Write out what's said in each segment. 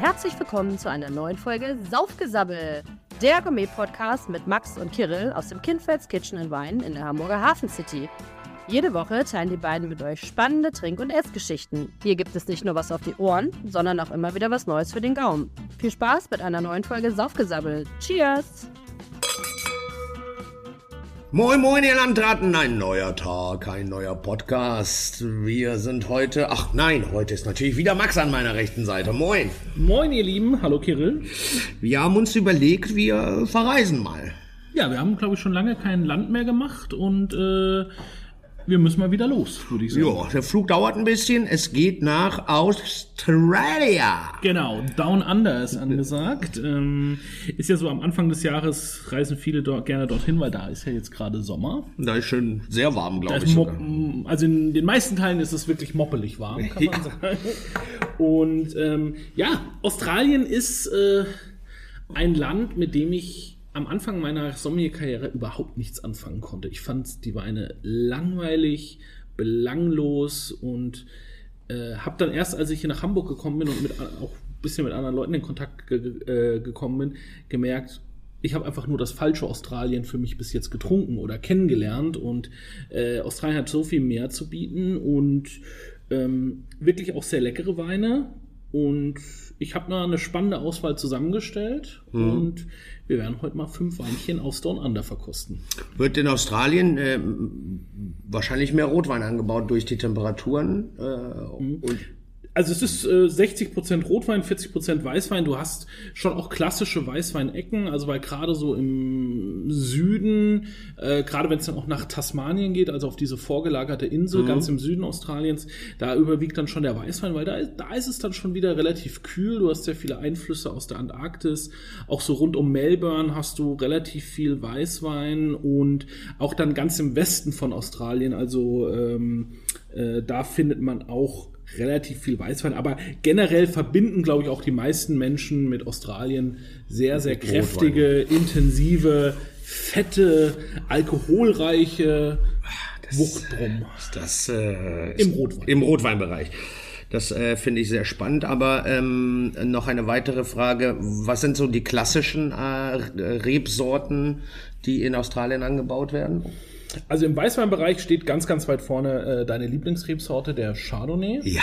herzlich willkommen zu einer neuen Folge Saufgesabbel, der Gourmet-Podcast mit Max und Kirill aus dem Kindfelds Kitchen and Wine in der Hamburger Hafen City. Jede Woche teilen die beiden mit euch spannende Trink- und Essgeschichten. Hier gibt es nicht nur was auf die Ohren, sondern auch immer wieder was Neues für den Gaumen. Viel Spaß mit einer neuen Folge Saufgesabbel. Cheers! Moin, moin, ihr Landratten, ein neuer Tag, ein neuer Podcast. Wir sind heute, ach nein, heute ist natürlich wieder Max an meiner rechten Seite. Moin. Moin, ihr Lieben. Hallo, Kirill. Wir haben uns überlegt, wir verreisen mal. Ja, wir haben, glaube ich, schon lange kein Land mehr gemacht und äh, wir müssen mal wieder los, würde ich sagen. Ja, der Flug dauert ein bisschen. Es geht nach Australia. Genau, Down Under ist angesagt. Ähm, ist ja so am Anfang des Jahres reisen viele dort gerne dorthin, weil da ist ja jetzt gerade Sommer. Da ist schön sehr warm, glaube ich. Also in den meisten Teilen ist es wirklich moppelig warm, kann man Ja. sagen. Und ähm, ja, Australien ist äh, ein Land, mit dem ich am Anfang meiner Sommelier-Karriere überhaupt nichts anfangen konnte. Ich fand die Weine langweilig, belanglos und äh, habe dann erst, als ich hier nach Hamburg gekommen bin und mit, auch ein bisschen mit anderen Leuten in Kontakt ge äh, gekommen bin, gemerkt, ich habe einfach nur das falsche Australien für mich bis jetzt getrunken oder kennengelernt und äh, Australien hat so viel mehr zu bieten und ähm, wirklich auch sehr leckere Weine und ich habe da eine spannende Auswahl zusammengestellt und wir werden heute mal fünf Weinchen aus Down Under verkosten. Wird in Australien äh, wahrscheinlich mehr Rotwein angebaut durch die Temperaturen. Äh, und Also es ist äh, 60% Rotwein, 40% Weißwein. Du hast schon auch klassische Weißweinecken, also weil gerade so im Süden, äh, gerade wenn es dann auch nach Tasmanien geht, also auf diese vorgelagerte Insel ganz im Süden Australiens, da überwiegt dann schon der Weißwein, weil da, ist- da ist es dann schon wieder relativ kühl. Du hast sehr viele Einflüsse aus der Antarktis. Auch so rund um Melbourne hast du relativ viel Weißwein und auch dann ganz im Westen von Australien, also ähm, äh, da findet man auch relativ viel Weißwein, aber generell verbinden, glaube ich, auch die meisten Menschen mit Australien sehr, sehr kräftige, intensive, fette, alkoholreiche Wuchtbrumm. das äh, Im Rotwein. Im Rotweinbereich. Das äh, finde ich sehr spannend. Aber ähm, noch eine weitere Frage. Was sind so die klassischen äh, Rebsorten, die in Australien angebaut werden? Also im Weißweinbereich steht ganz, ganz weit vorne äh, deine Lieblingsrebsorte, der Chardonnay. Ja.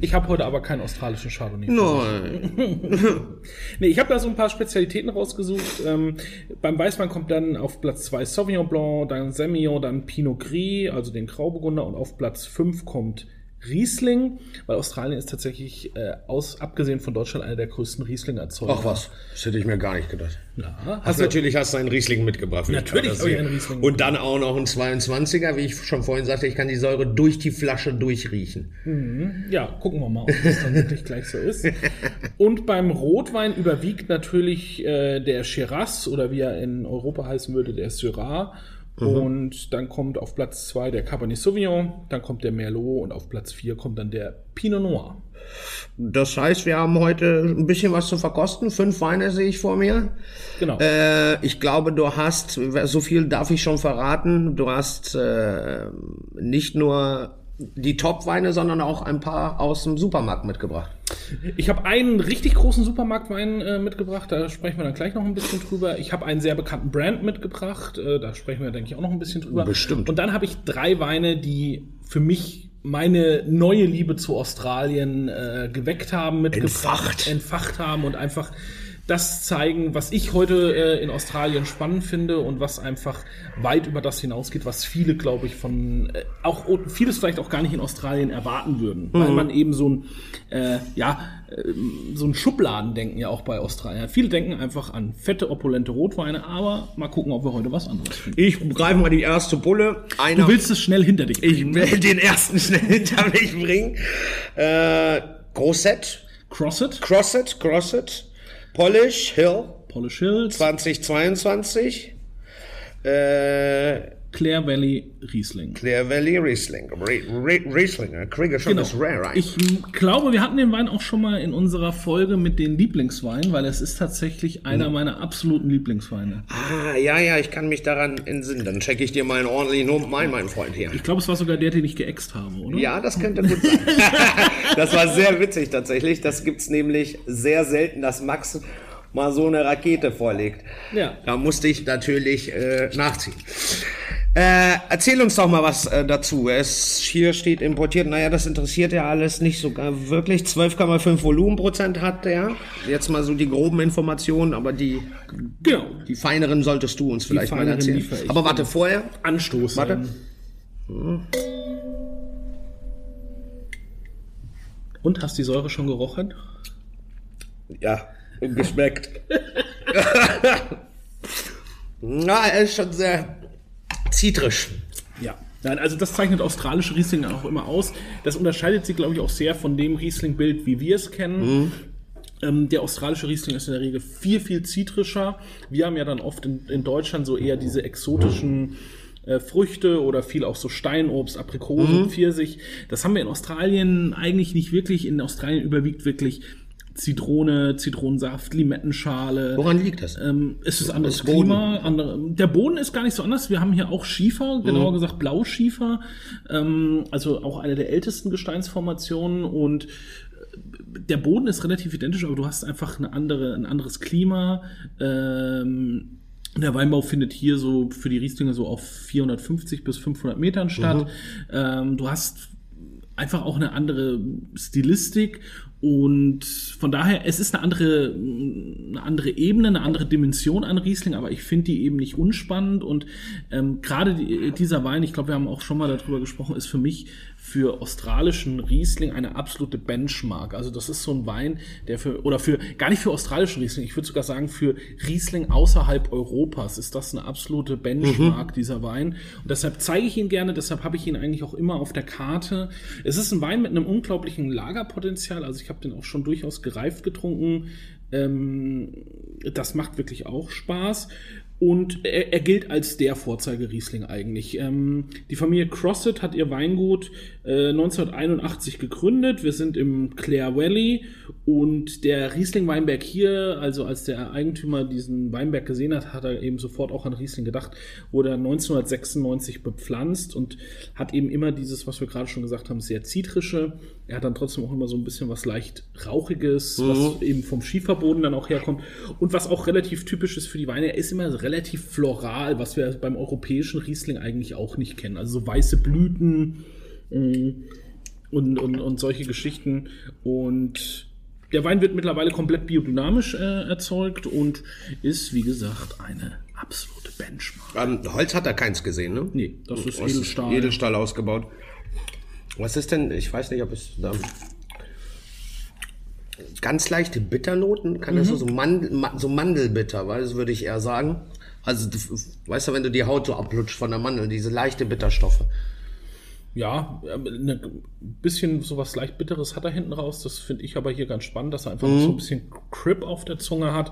Ich habe heute aber keinen australischen Chardonnay. Nein. Nee, ich habe da so ein paar Spezialitäten rausgesucht. Ähm, beim Weißwein kommt dann auf Platz 2 Sauvignon Blanc, dann Semillon, dann Pinot Gris, also den Grauburgunder und auf Platz 5 kommt Riesling, weil Australien ist tatsächlich, äh, aus, abgesehen von Deutschland, einer der größten Riesling-Erzeuger. Ach was, das hätte ich mir gar nicht gedacht. Ja, Hast hast du, natürlich hast du einen Riesling mitgebracht. Natürlich habe ich einen Riesling Und dann auch noch einen 22er, wie ich schon vorhin sagte, ich kann die Säure durch die Flasche durchriechen. ja, gucken wir mal, ob das dann wirklich gleich so ist. Und beim Rotwein überwiegt natürlich äh, der Shiraz oder wie er in Europa heißen würde, der Syrah. Und dann kommt auf Platz 2 der Cabernet Sauvignon, dann kommt der Merlot und auf Platz 4 kommt dann der Pinot Noir. Das heißt, wir haben heute ein bisschen was zu verkosten. Fünf Weine sehe ich vor mir. Genau. Äh, ich glaube, du hast, so viel darf ich schon verraten, du hast äh, nicht nur die Top-Weine, sondern auch ein paar aus dem Supermarkt mitgebracht. Ich habe einen richtig großen Supermarktwein äh, mitgebracht, da sprechen wir dann gleich noch ein bisschen drüber. Ich habe einen sehr bekannten Brand mitgebracht, äh, da sprechen wir, denke ich, auch noch ein bisschen drüber. Bestimmt. Und dann habe ich drei Weine, die für mich meine neue Liebe zu Australien äh, geweckt haben, mitgebracht, Entfacht. entfacht haben und einfach das zeigen, was ich heute äh, in Australien spannend finde und was einfach weit über das hinausgeht, was viele, glaube ich, von äh, auch vieles vielleicht auch gar nicht in Australien erwarten würden, weil man eben so ein äh, ja äh, so ein Schubladendenken ja auch bei Australien. Viele denken einfach an fette, opulente Rotweine, aber mal gucken, ob wir heute was anderes finden. Ich greife mal die erste Bulle. Einer Du willst es schnell hinter dich ich bringen. will den ersten schnell hinter mich bringen. Äh, Grosset, Crosset, Crosset, Crosset, Polish Hill Polish Hills, 2022. Äh, Clare Valley Riesling. Clare Valley Riesling. Riesling, kriege schon Genau. das Rare rein. Ich glaube, wir hatten den Wein auch schon mal in unserer Folge mit den Lieblingsweinen, weil es ist tatsächlich einer meiner absoluten Lieblingsweine. ah, ja, ja, ich kann mich daran entsinnen. Dann checke ich dir mal einen ordentlichen Nummer ein, mein Freund hier. Ich glaube, es war sogar der, den ich geäxt habe, oder? Ja, das könnte gut sein. das war sehr witzig tatsächlich. Das gibt's nämlich sehr selten, dass Max mal so eine Rakete vorlegt. Ja. Da musste ich natürlich äh, nachziehen. Äh, erzähl uns doch mal was äh, dazu. Es hier steht importiert. Naja, das interessiert ja alles nicht sogar wirklich. 12,5 Volumenprozent hat der. Jetzt mal so die groben Informationen, aber die, Genau. die feineren solltest du uns vielleicht mal erzählen. Aber warte, vorher. Anstoß. Warte. ähm. Und hast die Säure schon gerochen? Ja, geschmeckt. Na, er ist schon sehr zitrisch. Ja. Nein, also das zeichnet australische Riesling auch immer aus. Das unterscheidet sich, glaube ich, auch sehr von dem Riesling-Bild, wie wir es kennen. Ähm, der australische Riesling ist in der Regel viel, viel zitrischer. Wir haben ja dann oft in, in Deutschland so eher diese exotischen äh, Früchte oder viel auch so Steinobst, Aprikose, Pfirsich. Das haben wir in Australien eigentlich nicht wirklich. In Australien überwiegt wirklich Zitrone, Zitronensaft, Limettenschale. Woran liegt das? Ähm, es ist anderes Das. Klima. Andere, der Boden ist gar nicht so anders. Wir haben hier auch Schiefer, genauer Mhm. gesagt Blauschiefer. Ähm, also auch eine der ältesten Gesteinsformationen und äh, der Boden ist relativ identisch, aber du hast einfach eine andere, ein anderes Klima. Ähm, der Weinbau findet hier so für die Rieslinge so auf 450 bis 500 Metern statt. Ähm, du hast einfach auch eine andere Stilistik und von daher, es ist eine andere, eine andere Ebene, eine andere Dimension an Riesling, aber ich finde die eben nicht unspannend und ähm, gerade die, dieser Wein, ich glaube, wir haben auch schon mal darüber gesprochen, ist für mich für australischen Riesling eine absolute Benchmark. Also das ist so ein Wein, der für, oder für, gar nicht für australischen Riesling, ich würde sogar sagen, für Riesling außerhalb Europas ist das eine absolute Benchmark, dieser Wein. Und deshalb zeige ich ihn gerne, deshalb habe ich ihn eigentlich auch immer auf der Karte. Es ist ein Wein mit einem unglaublichen Lagerpotenzial, also ich habe den auch schon durchaus gereift getrunken. Ähm, das macht wirklich auch Spaß. Und er, er gilt als der Vorzeige-Riesling eigentlich. Ähm, die Familie Crosset hat ihr Weingut äh, 1981 gegründet. Wir sind im Clare Valley und der Riesling-Weinberg hier, also als der Eigentümer diesen Weinberg gesehen hat, hat er eben sofort auch an Riesling gedacht, wurde er 1996 bepflanzt und hat eben immer dieses, was wir gerade schon gesagt haben, sehr zitrische. Er hat dann trotzdem auch immer so ein bisschen was leicht Rauchiges, was eben vom Schieferboden dann auch herkommt. Und was auch relativ typisch ist für die Weine, er ist immer relativ floral, was wir beim europäischen Riesling eigentlich auch nicht kennen. Also so weiße Blüten und, und, und solche Geschichten. Und der Wein wird mittlerweile komplett biodynamisch äh, erzeugt und ist, wie gesagt, eine absolute Benchmark. Ähm, Holz hat er keins gesehen, ne? Nee, das ist Edelstahl. Edelstahl ausgebaut. Was ist denn, ich weiß nicht, ob es da ganz leichte Bitternoten, kann Mhm. das so, so, Mandel, so Mandelbitter, weil das würde ich eher sagen. Also, weißt du, wenn du die Haut so ablutscht von der Mandel, diese leichte Bitterstoffe. Ja, ein bisschen sowas leicht Bitteres hat er hinten raus. Das finde ich aber hier ganz spannend, dass er einfach Mhm. so ein bisschen Crip auf der Zunge hat.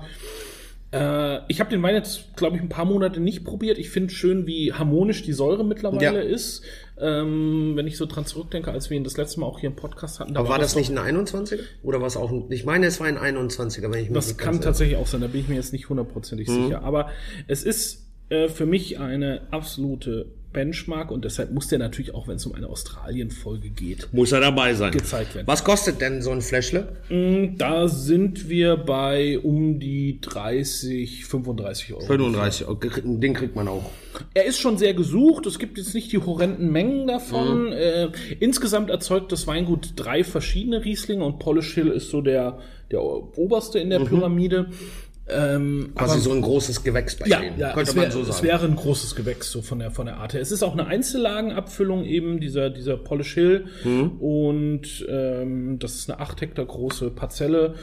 Äh, ich habe den Wein jetzt, glaube ich, ein paar Monate nicht probiert. Ich finde schön, wie harmonisch die Säure mittlerweile Ja. ist. Ähm, wenn ich so dran zurückdenke, als wir ihn das letzte Mal auch hier im Podcast hatten. da Aber war das auch- nicht ein 21er? Oder war es auch ein, ich meine, es war ein 21er, wenn ich mich Das kann tatsächlich auch sein, da bin ich mir jetzt nicht hundertprozentig Mhm. sicher. Aber es ist äh, für mich eine absolute Benchmark und deshalb muss der natürlich auch, wenn es um eine Australien-Folge geht, Muss er dabei sein. gezeigt werden. Was kostet denn so ein Fläschle? Da sind wir bei um die 30, 35 Euro. 35, okay, den kriegt man auch. Er ist schon sehr gesucht. Es gibt jetzt nicht die horrenden Mengen davon. Mhm. Äh, insgesamt erzeugt das Weingut drei verschiedene Rieslinge und Polish Hill ist so der, der oberste in der Mhm. Pyramide. Ähm, Quasi so ein großes Gewächs bei ja, denen. ja könnte es, wär, man so es sagen. wäre ein großes Gewächs so von der von der Art her. Es ist auch eine Einzellagenabfüllung eben dieser dieser Polish Hill Mhm. und ähm, das ist eine acht Hektar große Parzelle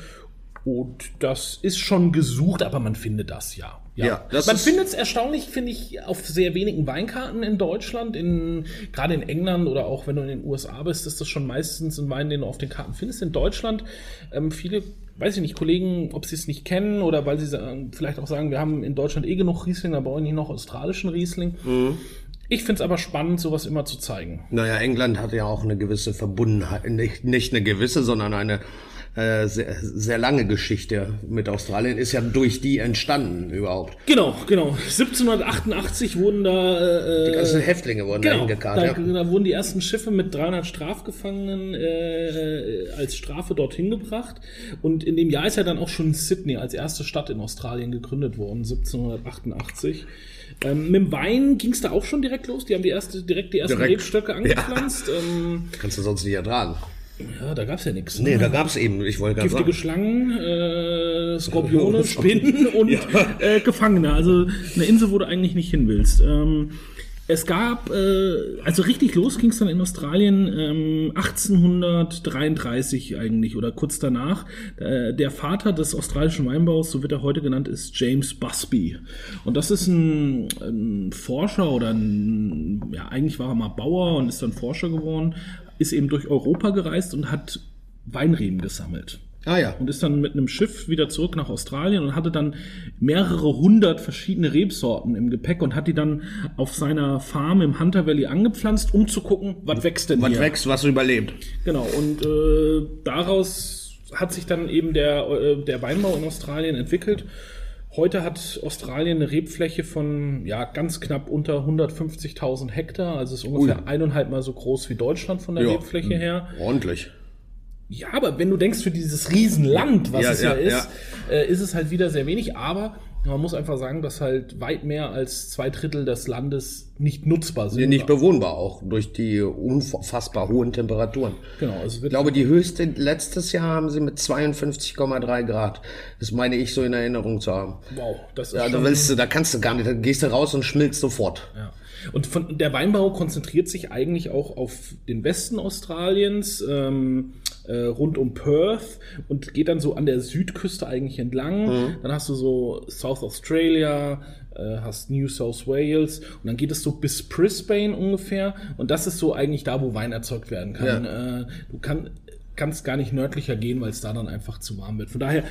und das ist schon gesucht, aber man findet das ja. Ja, das man findet es erstaunlich, finde ich, auf sehr wenigen Weinkarten in Deutschland, in gerade in England oder auch wenn du in den USA bist, ist das schon meistens ein Wein, den du auf den Karten findest. In Deutschland ähm, viele weiß ich nicht, Kollegen, ob sie es nicht kennen oder weil sie sagen, vielleicht auch sagen, wir haben in Deutschland eh genug Riesling, da brauchen wir nicht noch australischen Riesling. Ich finde es aber spannend, sowas immer zu zeigen. Naja, England hat ja auch eine gewisse Verbundenheit, nicht, nicht eine gewisse, sondern eine äh, sehr, sehr lange Geschichte mit Australien ist ja durch die entstanden überhaupt. Genau, genau. 1788 wurden da Die äh, ganzen Häftlinge wurden da Genau, da, hingekarrt. Ja. da wurden die ersten Schiffe mit 300 Strafgefangenen äh, als Strafe dorthin gebracht. Und in dem Jahr ist ja dann auch schon Sydney als erste Stadt in Australien gegründet worden, 1788. Ähm, mit dem Wein ging es da auch schon direkt los. Die haben die erste, direkt die ersten Direkt. Rebstöcke angepflanzt. Ähm, Kannst du sonst nicht ertragen. Ja, da gab's ja nichts. Nee, da gab's eben, ich wollte gerade Giftige sagen. Schlangen, äh, Skorpione, Spinnen und äh, Gefangene. Also eine Insel, wo du eigentlich nicht hin willst. Ähm, es gab, äh, also richtig los ging es dann in Australien ähm, 1833 eigentlich oder kurz danach. Äh, der Vater des australischen Weinbaus, so wird er heute genannt, ist James Busby. Und das ist ein, ein Forscher oder ein, ja, eigentlich war er mal Bauer und ist dann Forscher geworden, ist eben durch Europa gereist und hat Weinreben gesammelt Ah ja. und ist dann mit einem Schiff wieder zurück nach Australien und hatte dann mehrere hundert verschiedene Rebsorten im Gepäck und hat die dann auf seiner Farm im Hunter Valley angepflanzt, um zu gucken, was wächst denn Was hier. wächst, was überlebt. Genau, und äh, daraus hat sich dann eben der, äh, der Weinbau in Australien entwickelt. Heute hat Australien eine Rebfläche von ja, ganz knapp unter 150.000 Hektar, also ist ungefähr eineinhalb Mal so groß wie Deutschland von der Ja. Rebfläche her. Ordentlich. Ja, aber wenn du denkst, für dieses Riesenland, was Ja, es ja, ja, ist, Äh, ist es halt wieder sehr wenig. Aber man muss einfach sagen, dass halt weit mehr als zwei Drittel des Landes nicht nutzbar sind. Nicht bewohnbar auch durch die unfassbar hohen Temperaturen. genau, also Ich glaube, die höchste letztes Jahr haben sie mit 52,3 Grad. Das meine ich so in Erinnerung zu haben. wow, das ist Ja, da willst du, da kannst du gar nicht, da gehst du raus und schmilzt sofort. ja. Und von der Weinbau konzentriert sich eigentlich auch auf den Westen Australiens, ähm, äh, rund um Perth und geht dann so an der Südküste eigentlich entlang. Mhm. Dann hast du so South Australia, äh, hast New South Wales und dann geht es so bis Brisbane ungefähr. Und das ist so eigentlich da, wo Wein erzeugt werden kann. Äh, du kann, kannst gar nicht nördlicher gehen, weil es da dann einfach zu warm wird. Von daher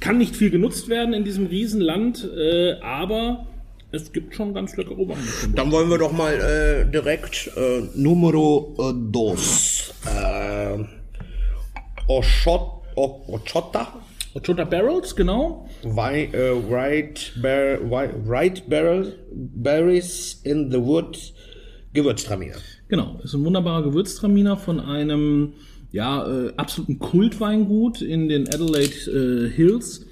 kann nicht viel genutzt werden in diesem Riesenland, äh, aber es gibt schon ganz leckere Weine. Dann wollen wir doch mal äh, direkt äh, Numero äh, dos. Oshot, Ochota? Ochota Barrels, genau. Why, äh, right, bar, why, right barrel berries in the wood Gewürztraminer. Genau, ist ein wunderbarer Gewürztraminer von einem ja, äh, absoluten Kultweingut in den Adelaide äh, Hills.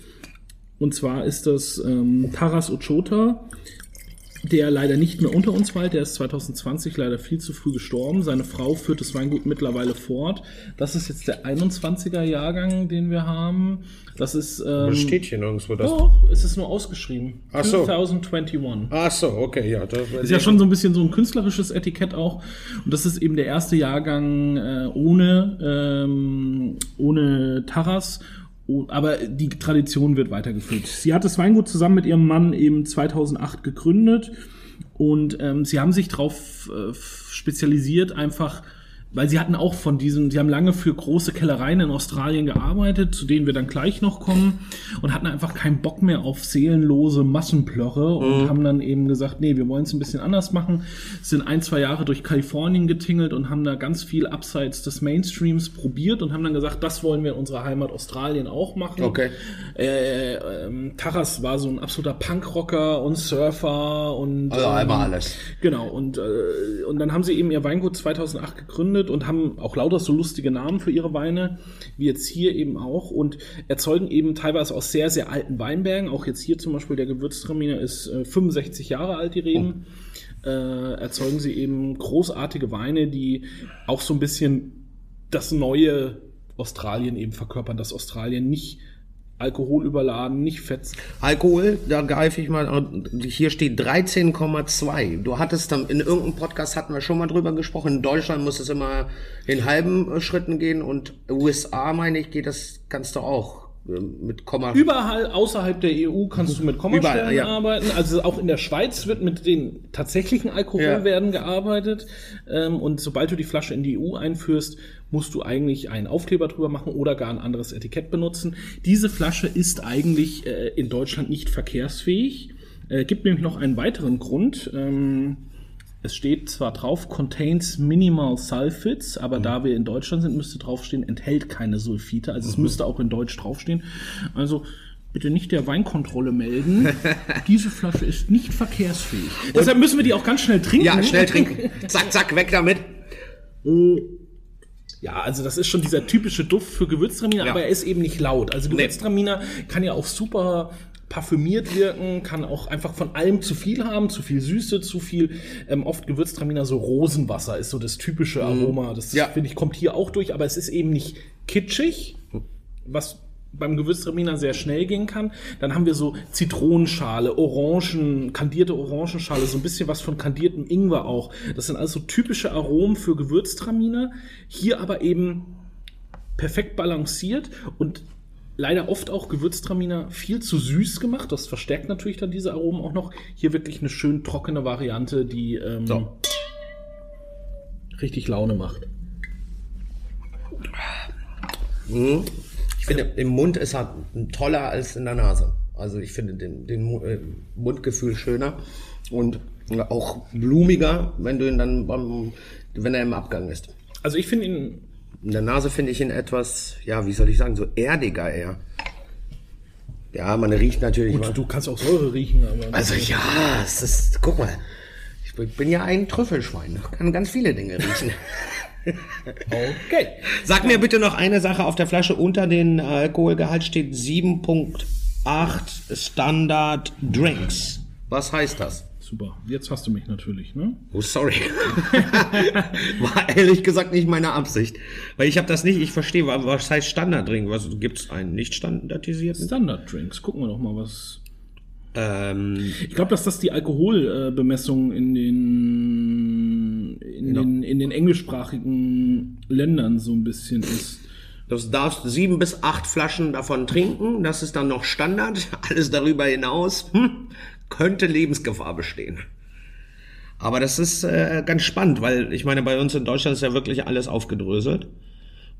Und zwar ist das ähm, Taras Ochota, der leider nicht mehr unter uns weilt. Der ist 2020 leider viel zu früh gestorben. Seine Frau führt das Weingut mittlerweile fort. Das ist jetzt der 21er Jahrgang, den wir haben. Das ist. Ähm, Das steht hier nirgendwo. Das. doch, es ist nur ausgeschrieben. Ach so. 2021. Ach so, okay, ja. Das Ist ja schon so ein bisschen so ein künstlerisches Etikett auch. Und das ist eben der erste Jahrgang äh, ohne, ähm, ohne Taras. Aber die Tradition wird weitergeführt. Sie hat das Weingut zusammen mit ihrem Mann eben 2008 gegründet. Und ähm, sie haben sich darauf äh, spezialisiert, einfach weil sie hatten auch von diesen, sie haben lange für große Kellereien in Australien gearbeitet, zu denen wir dann gleich noch kommen, und hatten einfach keinen Bock mehr auf seelenlose Massenplörre und haben dann eben gesagt, nee, wir wollen es ein bisschen anders machen. Sind ein, zwei Jahre durch Kalifornien getingelt und haben da ganz viel abseits des Mainstreams probiert und haben dann gesagt, das wollen wir in unserer Heimat Australien auch machen. Okay. Äh, ähm, Taras war so ein absoluter Punkrocker und Surfer und Also ähm, einmal alles. Genau, und, äh, und dann haben sie eben ihr Weingut 2008 gegründet und haben auch lauter so lustige Namen für ihre Weine, wie jetzt hier eben auch, und erzeugen eben teilweise aus sehr, sehr alten Weinbergen. Auch jetzt hier zum Beispiel der Gewürztraminer ist äh, 65 Jahre alt, die Reben. Äh, erzeugen sie eben großartige Weine, die auch so ein bisschen das neue Australien eben verkörpern, dass Australien nicht alkoholüberladen, nicht fett. Alkohol, da greife ich mal, hier steht 13,2. Du hattest dann, in irgendeinem Podcast hatten wir schon mal drüber gesprochen, in Deutschland muss es immer in halben äh, Schritten gehen und USA, meine ich, geht das, kannst du auch mit Komma. Überall außerhalb der EU kannst du mit Kommastellen Überall, ja. arbeiten. Also auch in der Schweiz wird mit den tatsächlichen Alkoholwerten gearbeitet. Ähm, und sobald du die Flasche in die EU einführst, musst du eigentlich einen Aufkleber drüber machen oder gar ein anderes Etikett benutzen. Diese Flasche ist eigentlich äh, in Deutschland nicht verkehrsfähig. Äh, gibt nämlich noch einen weiteren Grund. Es steht zwar drauf, contains minimal sulfites, aber Mhm. da wir in Deutschland sind, müsste draufstehen, enthält keine Sulfite. Also es Mhm. müsste auch in Deutsch draufstehen. Also bitte nicht der Weinkontrolle melden. Diese Flasche ist nicht verkehrsfähig. Deshalb müssen wir die auch ganz schnell trinken. Ja, schnell trinken. zack, zack, weg damit. Ja, also das ist schon dieser typische Duft für Gewürztraminer, Ja. aber er ist eben nicht laut. Also Gewürztraminer kann ja auch super parfümiert wirken, kann auch einfach von allem zu viel haben, zu viel Süße, zu viel, ähm, oft Gewürztraminer so Rosenwasser ist so das typische Aroma. Das Ja. finde ich kommt hier auch durch, aber es ist eben nicht kitschig, was beim Gewürztraminer sehr schnell gehen kann. Dann haben wir so Zitronenschale, Orangen, kandierte Orangenschale, so ein bisschen was von kandiertem Ingwer auch. Das sind also typische Aromen für Gewürztraminer. Hier aber eben perfekt balanciert und leider oft auch Gewürztraminer viel zu süß gemacht. Das verstärkt natürlich dann diese Aromen auch noch. Hier wirklich eine schön trockene Variante, die ähm, So. richtig Laune macht. Ich finde, im Mund ist er toller als in der Nase. Also ich finde den, den äh, Mundgefühl schöner und auch blumiger, wenn du ihn dann beim, wenn er im Abgang ist. Also ich finde ihn In der Nase finde ich ihn etwas, ja, wie soll ich sagen, so erdiger eher. Ja, man riecht natürlich. Gut, mal- du kannst auch Säure riechen, aber. Also ja, es ist, guck mal, ich bin- bin ja ein Trüffelschwein, ich kann ganz viele Dinge riechen. okay. Sag mir bitte noch eine Sache auf der Flasche. Unter den Alkoholgehalt steht 7.8 Standard Drinks. Was heißt das? Super. Jetzt hast du mich natürlich, ne? Oh, sorry. War ehrlich gesagt nicht meine Absicht. Weil ich habe das nicht, ich verstehe, wa- was heißt Standarddrink? Was gibt's einen nicht standardisierten? Standard Drinks. Gucken wir doch mal, was. Ähm, Ich glaube, dass das die Alkoholbemessung in den in, den in den englischsprachigen Ländern so ein bisschen ist. Du darfst sieben bis acht Flaschen davon trinken. Das ist dann noch Standard. Alles darüber hinaus hm, könnte Lebensgefahr bestehen. Aber das ist äh, ganz spannend, weil ich meine, bei uns in Deutschland ist ja wirklich alles aufgedröselt.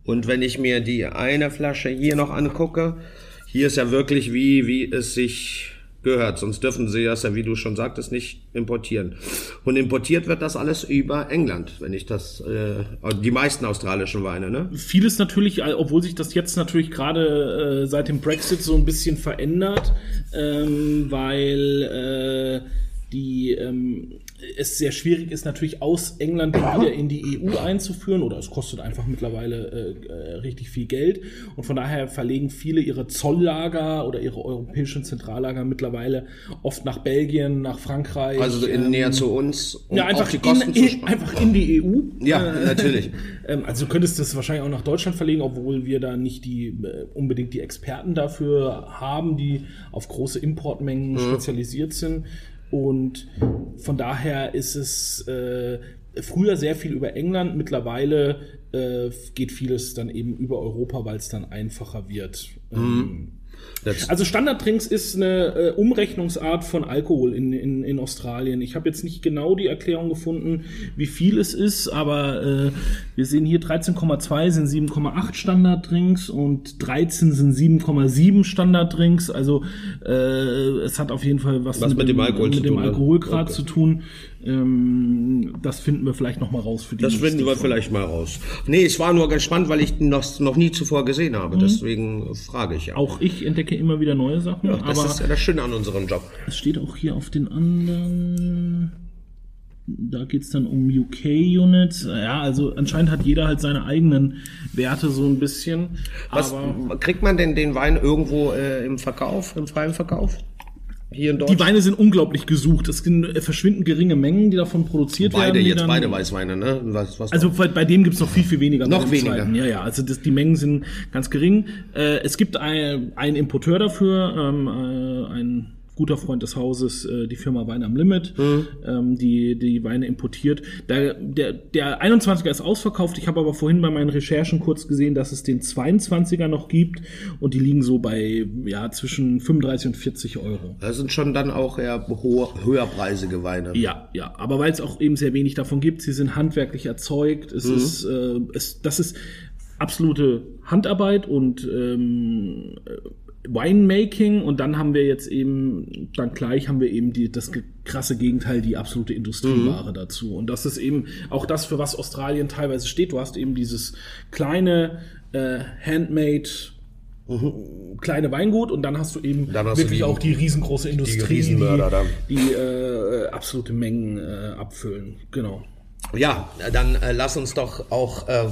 Und wenn ich mir die eine Flasche hier noch angucke, hier ist ja wirklich wie, wie es sich gehört. Sonst dürfen sie das ja, wie du schon sagtest, nicht importieren. Und importiert wird das alles über England, wenn ich das, äh, die meisten australischen Weine, ne? Vieles natürlich, äh, obwohl sich das jetzt natürlich gerade äh, seit dem Brexit so ein bisschen verändert, ähm, weil äh, die ähm, es sehr schwierig ist, natürlich aus England wieder in die EU einzuführen oder es kostet einfach mittlerweile äh, äh, richtig viel Geld und von daher verlegen viele ihre Zolllager oder ihre europäischen Zentrallager mittlerweile oft nach Belgien, nach Frankreich. Also in, ähm, näher zu uns, um ja, einfach, auch die Kosten in, zu in, einfach in die EU. Ja, Äh, natürlich. ähm, also du könntest das wahrscheinlich auch nach Deutschland verlegen, obwohl wir da nicht die äh, unbedingt die Experten dafür haben, die auf große Importmengen spezialisiert sind. Und von daher ist es äh, früher sehr viel über England, mittlerweile äh, geht vieles dann eben über Europa, weil es dann einfacher wird. Ähm, Das, also Standarddrinks ist eine äh, Umrechnungsart von Alkohol in, in, in Australien. Ich habe jetzt nicht genau die Erklärung gefunden, wie viel es ist, aber äh, wir sehen hier 13,2 sind 7,8 Standarddrinks und 13 sind 7,7 Standarddrinks. Also äh, es hat auf jeden Fall was, Was mit dem Alkohol mit dem tun, ne? Alkoholgrad Okay. zu tun. Ähm, das finden wir vielleicht noch mal raus für die das finden wir Folge. vielleicht mal raus. Nee, es war nur ganz spannend, weil ich noch, noch nie zuvor gesehen habe. Deswegen frage ich ja. Auch ich entdecke immer wieder neue Sachen, das aber ist ja das Schöne an unserem Job. Es steht auch hier auf den anderen. Da geht's dann um UK-Units. Ja, also anscheinend hat jeder halt seine eigenen Werte so ein bisschen. Was, aber kriegt man denn den Wein irgendwo äh, im Verkauf, im freien Verkauf? Hier in die Deutschland? Weine sind unglaublich gesucht. Es sind äh, verschwindend geringe Mengen, die davon produziert Beide, werden. die jetzt beide Weißweine, ne? Was, was Also bei, bei dem gibt's noch viel, viel weniger. Noch weniger. zweiten. Ja, ja, also das, die Mengen sind ganz gering. Äh, es gibt ein, einen Importeur dafür, ähm, äh, ein guter Freund des Hauses, äh, die Firma Wein am Limit, Mhm. ähm, die die Weine importiert. Der, der, der 21er ist ausverkauft. Ich habe aber vorhin bei meinen Recherchen kurz gesehen, dass es den 22er noch gibt und die liegen so bei ja zwischen 35 und 40 Euro. das sind schon dann auch eher hohe, höherpreisige Weine. Ja, ja, aber weil es auch eben sehr wenig davon gibt, sie sind handwerklich erzeugt, es ist, äh, es, das ist absolute Handarbeit und ähm, äh, Winemaking und dann haben wir jetzt eben, dann gleich haben wir eben die, das krasse Gegenteil, die absolute Industrieware dazu. Und das ist eben auch das, für was Australien teilweise steht. Du hast eben dieses kleine äh, Handmade kleine Weingut und dann hast du eben hast du wirklich die- auch die riesengroße Industrie, da. die, die äh, absolute Mengen äh, abfüllen. Genau. Ja, dann äh, lass uns doch auch, äh,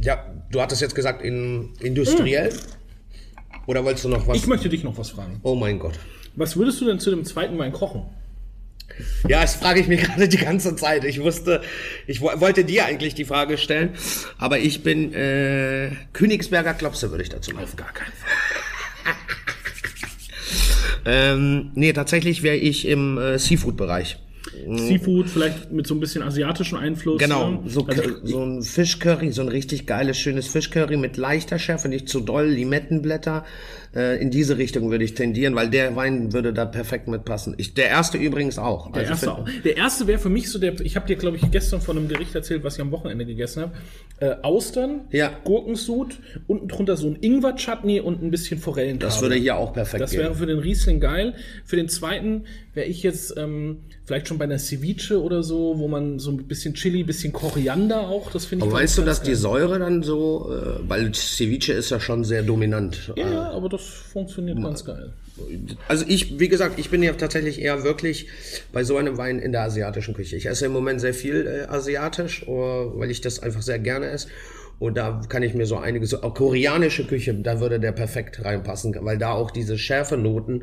ja, du hattest jetzt gesagt in, industriell. Oder wolltest du noch was? Ich möchte dich noch was fragen. oh mein Gott. Was würdest du denn zu dem zweiten Wein kochen? Ja, das frage ich mir gerade die ganze Zeit. Ich wusste, ich wo- wollte dir eigentlich die Frage stellen, aber ich bin äh, Königsberger Klopse, würde ich dazu machen. Auf gar keinen Fall. Ähm, nee, tatsächlich wäre ich im äh, Seafood-Bereich. Seafood, vielleicht mit so ein bisschen asiatischen Einfluss. Genau, ne? so, also, so ein Fischcurry, so ein richtig geiles, schönes Fischcurry mit leichter Schärfe, nicht zu doll, Limettenblätter. Äh, in diese Richtung würde ich tendieren, weil der Wein würde da perfekt mitpassen. Ich, der erste übrigens auch. Der Also erste auch. Der erste wäre für mich so der. Ich habe dir, glaube ich, gestern von einem Gericht erzählt, was ich am Wochenende gegessen habe. Äh, Austern, Ja. Gurkensud, unten drunter so ein Ingwer-Chutney und ein bisschen Forellenkabel. Das würde hier auch perfekt Das gehen. wäre für den Riesling geil. Für den zweiten wäre ich jetzt ähm, vielleicht schon bei einer Ceviche oder so, wo man so ein bisschen Chili, bisschen Koriander auch. Das finde ich. Aber weißt du, dass die Säure dann so, äh, weil Ceviche ist ja schon sehr dominant. geil. Ja, aber das funktioniert ganz geil. Also ich, wie gesagt, ich bin ja tatsächlich eher wirklich bei so einem Wein in der asiatischen Küche. Ich esse im Moment sehr viel äh, asiatisch, äh, weil ich das einfach sehr gerne esse. Und da kann ich mir so einige, so auch koreanische Küche, da würde der perfekt reinpassen, weil da auch diese Schärfenoten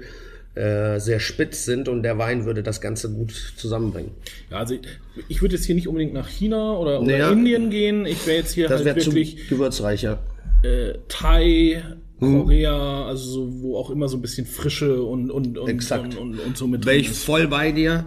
äh, sehr spitz sind und der Wein würde das Ganze gut zusammenbringen. Ja, also ich, ich würde jetzt hier nicht unbedingt nach China oder, oder Naja. Indien gehen. Ich wäre jetzt hier Das halt wäre zu wirklich gewürzreicher. äh, Thai. Korea, also so, wo auch immer so ein bisschen Frische und, und, und, Exakt. und, und, und so mit Wäre ich voll bei dir.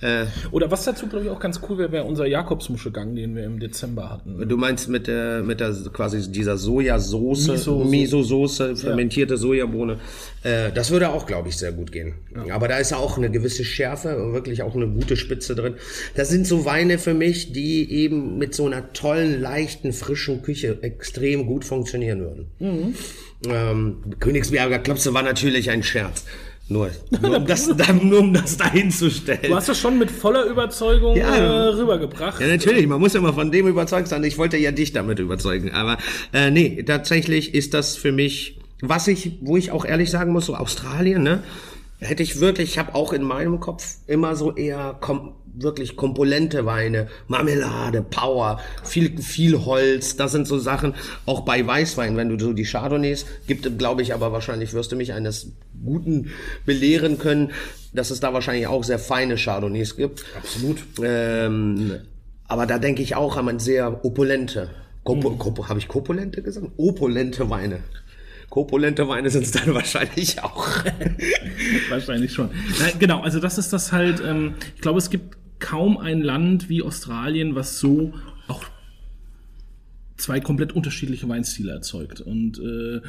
Äh, Oder was dazu, glaube ich, auch ganz cool wäre, wäre unser Jakobsmuschegang, den wir im Dezember hatten. Du meinst mit der, mit der quasi dieser Sojasauce, Miso- Miso-Soße, fermentierte Sojabohne. Äh, das würde auch, glaube ich, sehr gut gehen. Aber da ist ja auch eine gewisse Schärfe und wirklich auch eine gute Spitze drin. Das sind so Weine für mich, die eben mit so einer tollen, leichten, frischen Küche extrem gut funktionieren würden. Ähm, Königsberger Klopse war natürlich ein Scherz. Nur, nur, um, das, nur um das dahin zu stellen. Du hast das schon mit voller Überzeugung Ja. äh, rübergebracht. Ja, natürlich, man muss immer von dem überzeugt sein. Ich wollte ja dich damit überzeugen. Aber äh, nee, tatsächlich ist das für mich, was ich, wo ich auch ehrlich sagen muss, so Australien, ne? Hätte ich wirklich, ich habe auch in meinem Kopf immer so eher kom wirklich komponente Weine, Marmelade, Power, viel, viel Holz, das sind so Sachen, auch bei Weißwein, wenn du so die Chardonnays, gibt, glaube ich, aber wahrscheinlich wirst du mich eines Guten belehren können, dass es da wahrscheinlich auch sehr feine Chardonnays gibt. Absolut. Ähm, aber da denke ich auch an ein sehr opulente, Kopo, Kopo, habe ich kopulente gesagt? Opulente Weine. Kopulente Weine sind es dann wahrscheinlich auch. Wahrscheinlich schon. Na, genau, also das ist das halt, ähm, ich glaube, es gibt kaum ein Land wie Australien, was so auch zwei komplett unterschiedliche Weinstile erzeugt. Und äh,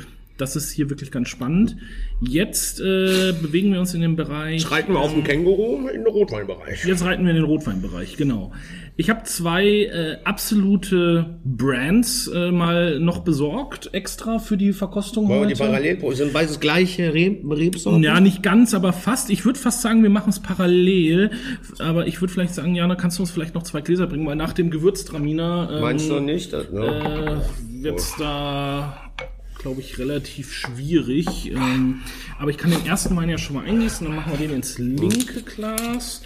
das ist hier wirklich ganz spannend. Jetzt äh, bewegen wir uns in den Bereich. Reiten wir auf dem Känguru in den Rotweinbereich. Jetzt reiten wir in den Rotweinbereich, genau. Ich habe zwei äh, absolute Brands äh, mal noch besorgt, extra für die Verkostung Wollen wir heute. die parallel, sind beides gleiche Reb, Rebsorten? Ja, nicht ganz, aber fast. Ich würde fast sagen, wir machen es parallel. Aber ich würde vielleicht sagen, Jana, kannst du uns vielleicht noch zwei Gläser bringen, weil nach dem Gewürztraminer ähm, Meinst du nicht? Das, ne? äh, wird's da, glaube ich, relativ schwierig. Ähm, aber ich kann den ersten Wein ja schon mal eingießen, dann machen wir den ins linke Glas.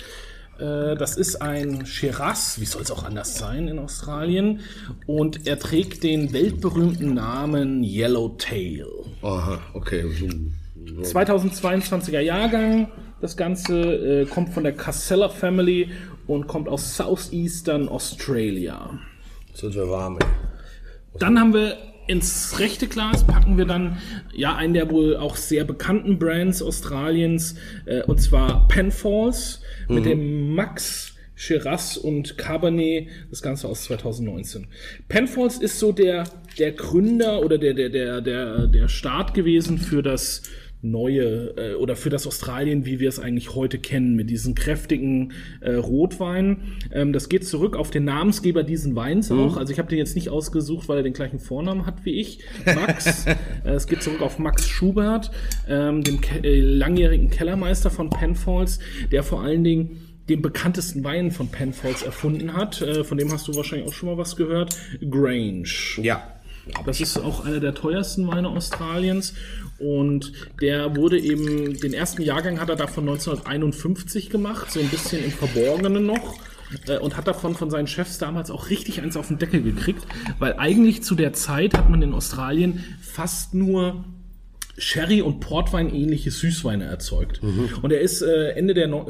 Äh, Das ist ein Shiraz, wie soll es auch anders sein in Australien. Und er trägt den weltberühmten Namen Yellowtail. Aha, okay. So. 2022er Jahrgang. Das Ganze äh, kommt von der Casella Family und kommt aus Southeastern Australia. Das wird ja warm. Dann haben wir ins rechte Glas packen wir dann ja einen der wohl auch sehr bekannten Brands Australiens äh, und zwar Penfolds mit dem Max Shiraz und Cabernet, das Ganze aus 2019. Penfolds ist so der der Gründer oder der der der der der Start gewesen für das neue äh, oder für das Australien, wie wir es eigentlich heute kennen, mit diesen kräftigen äh, Rotwein. Ähm, das geht zurück auf den Namensgeber diesen Weins Mhm. auch. Also ich habe den jetzt nicht ausgesucht, weil er den gleichen Vornamen hat wie ich. Max. äh, es geht zurück auf Max Schubert, ähm, dem Ke äh, langjährigen Kellermeister von Penfolds, der vor allen Dingen den bekanntesten Wein von Penfolds erfunden hat. Äh, von dem hast du wahrscheinlich auch schon mal was gehört. Grange. Ja. Das ist auch einer der teuersten Weine Australiens. Und der wurde eben, den ersten Jahrgang hat er davon 1951 gemacht, so ein bisschen im Verborgenen noch. äh, Und hat davon von seinen Chefs damals auch richtig eins auf den Deckel gekriegt, weil eigentlich zu der Zeit hat man in Australien fast nur Sherry und Portwein ähnliche Süßweine erzeugt. Und er ist äh, Ende der no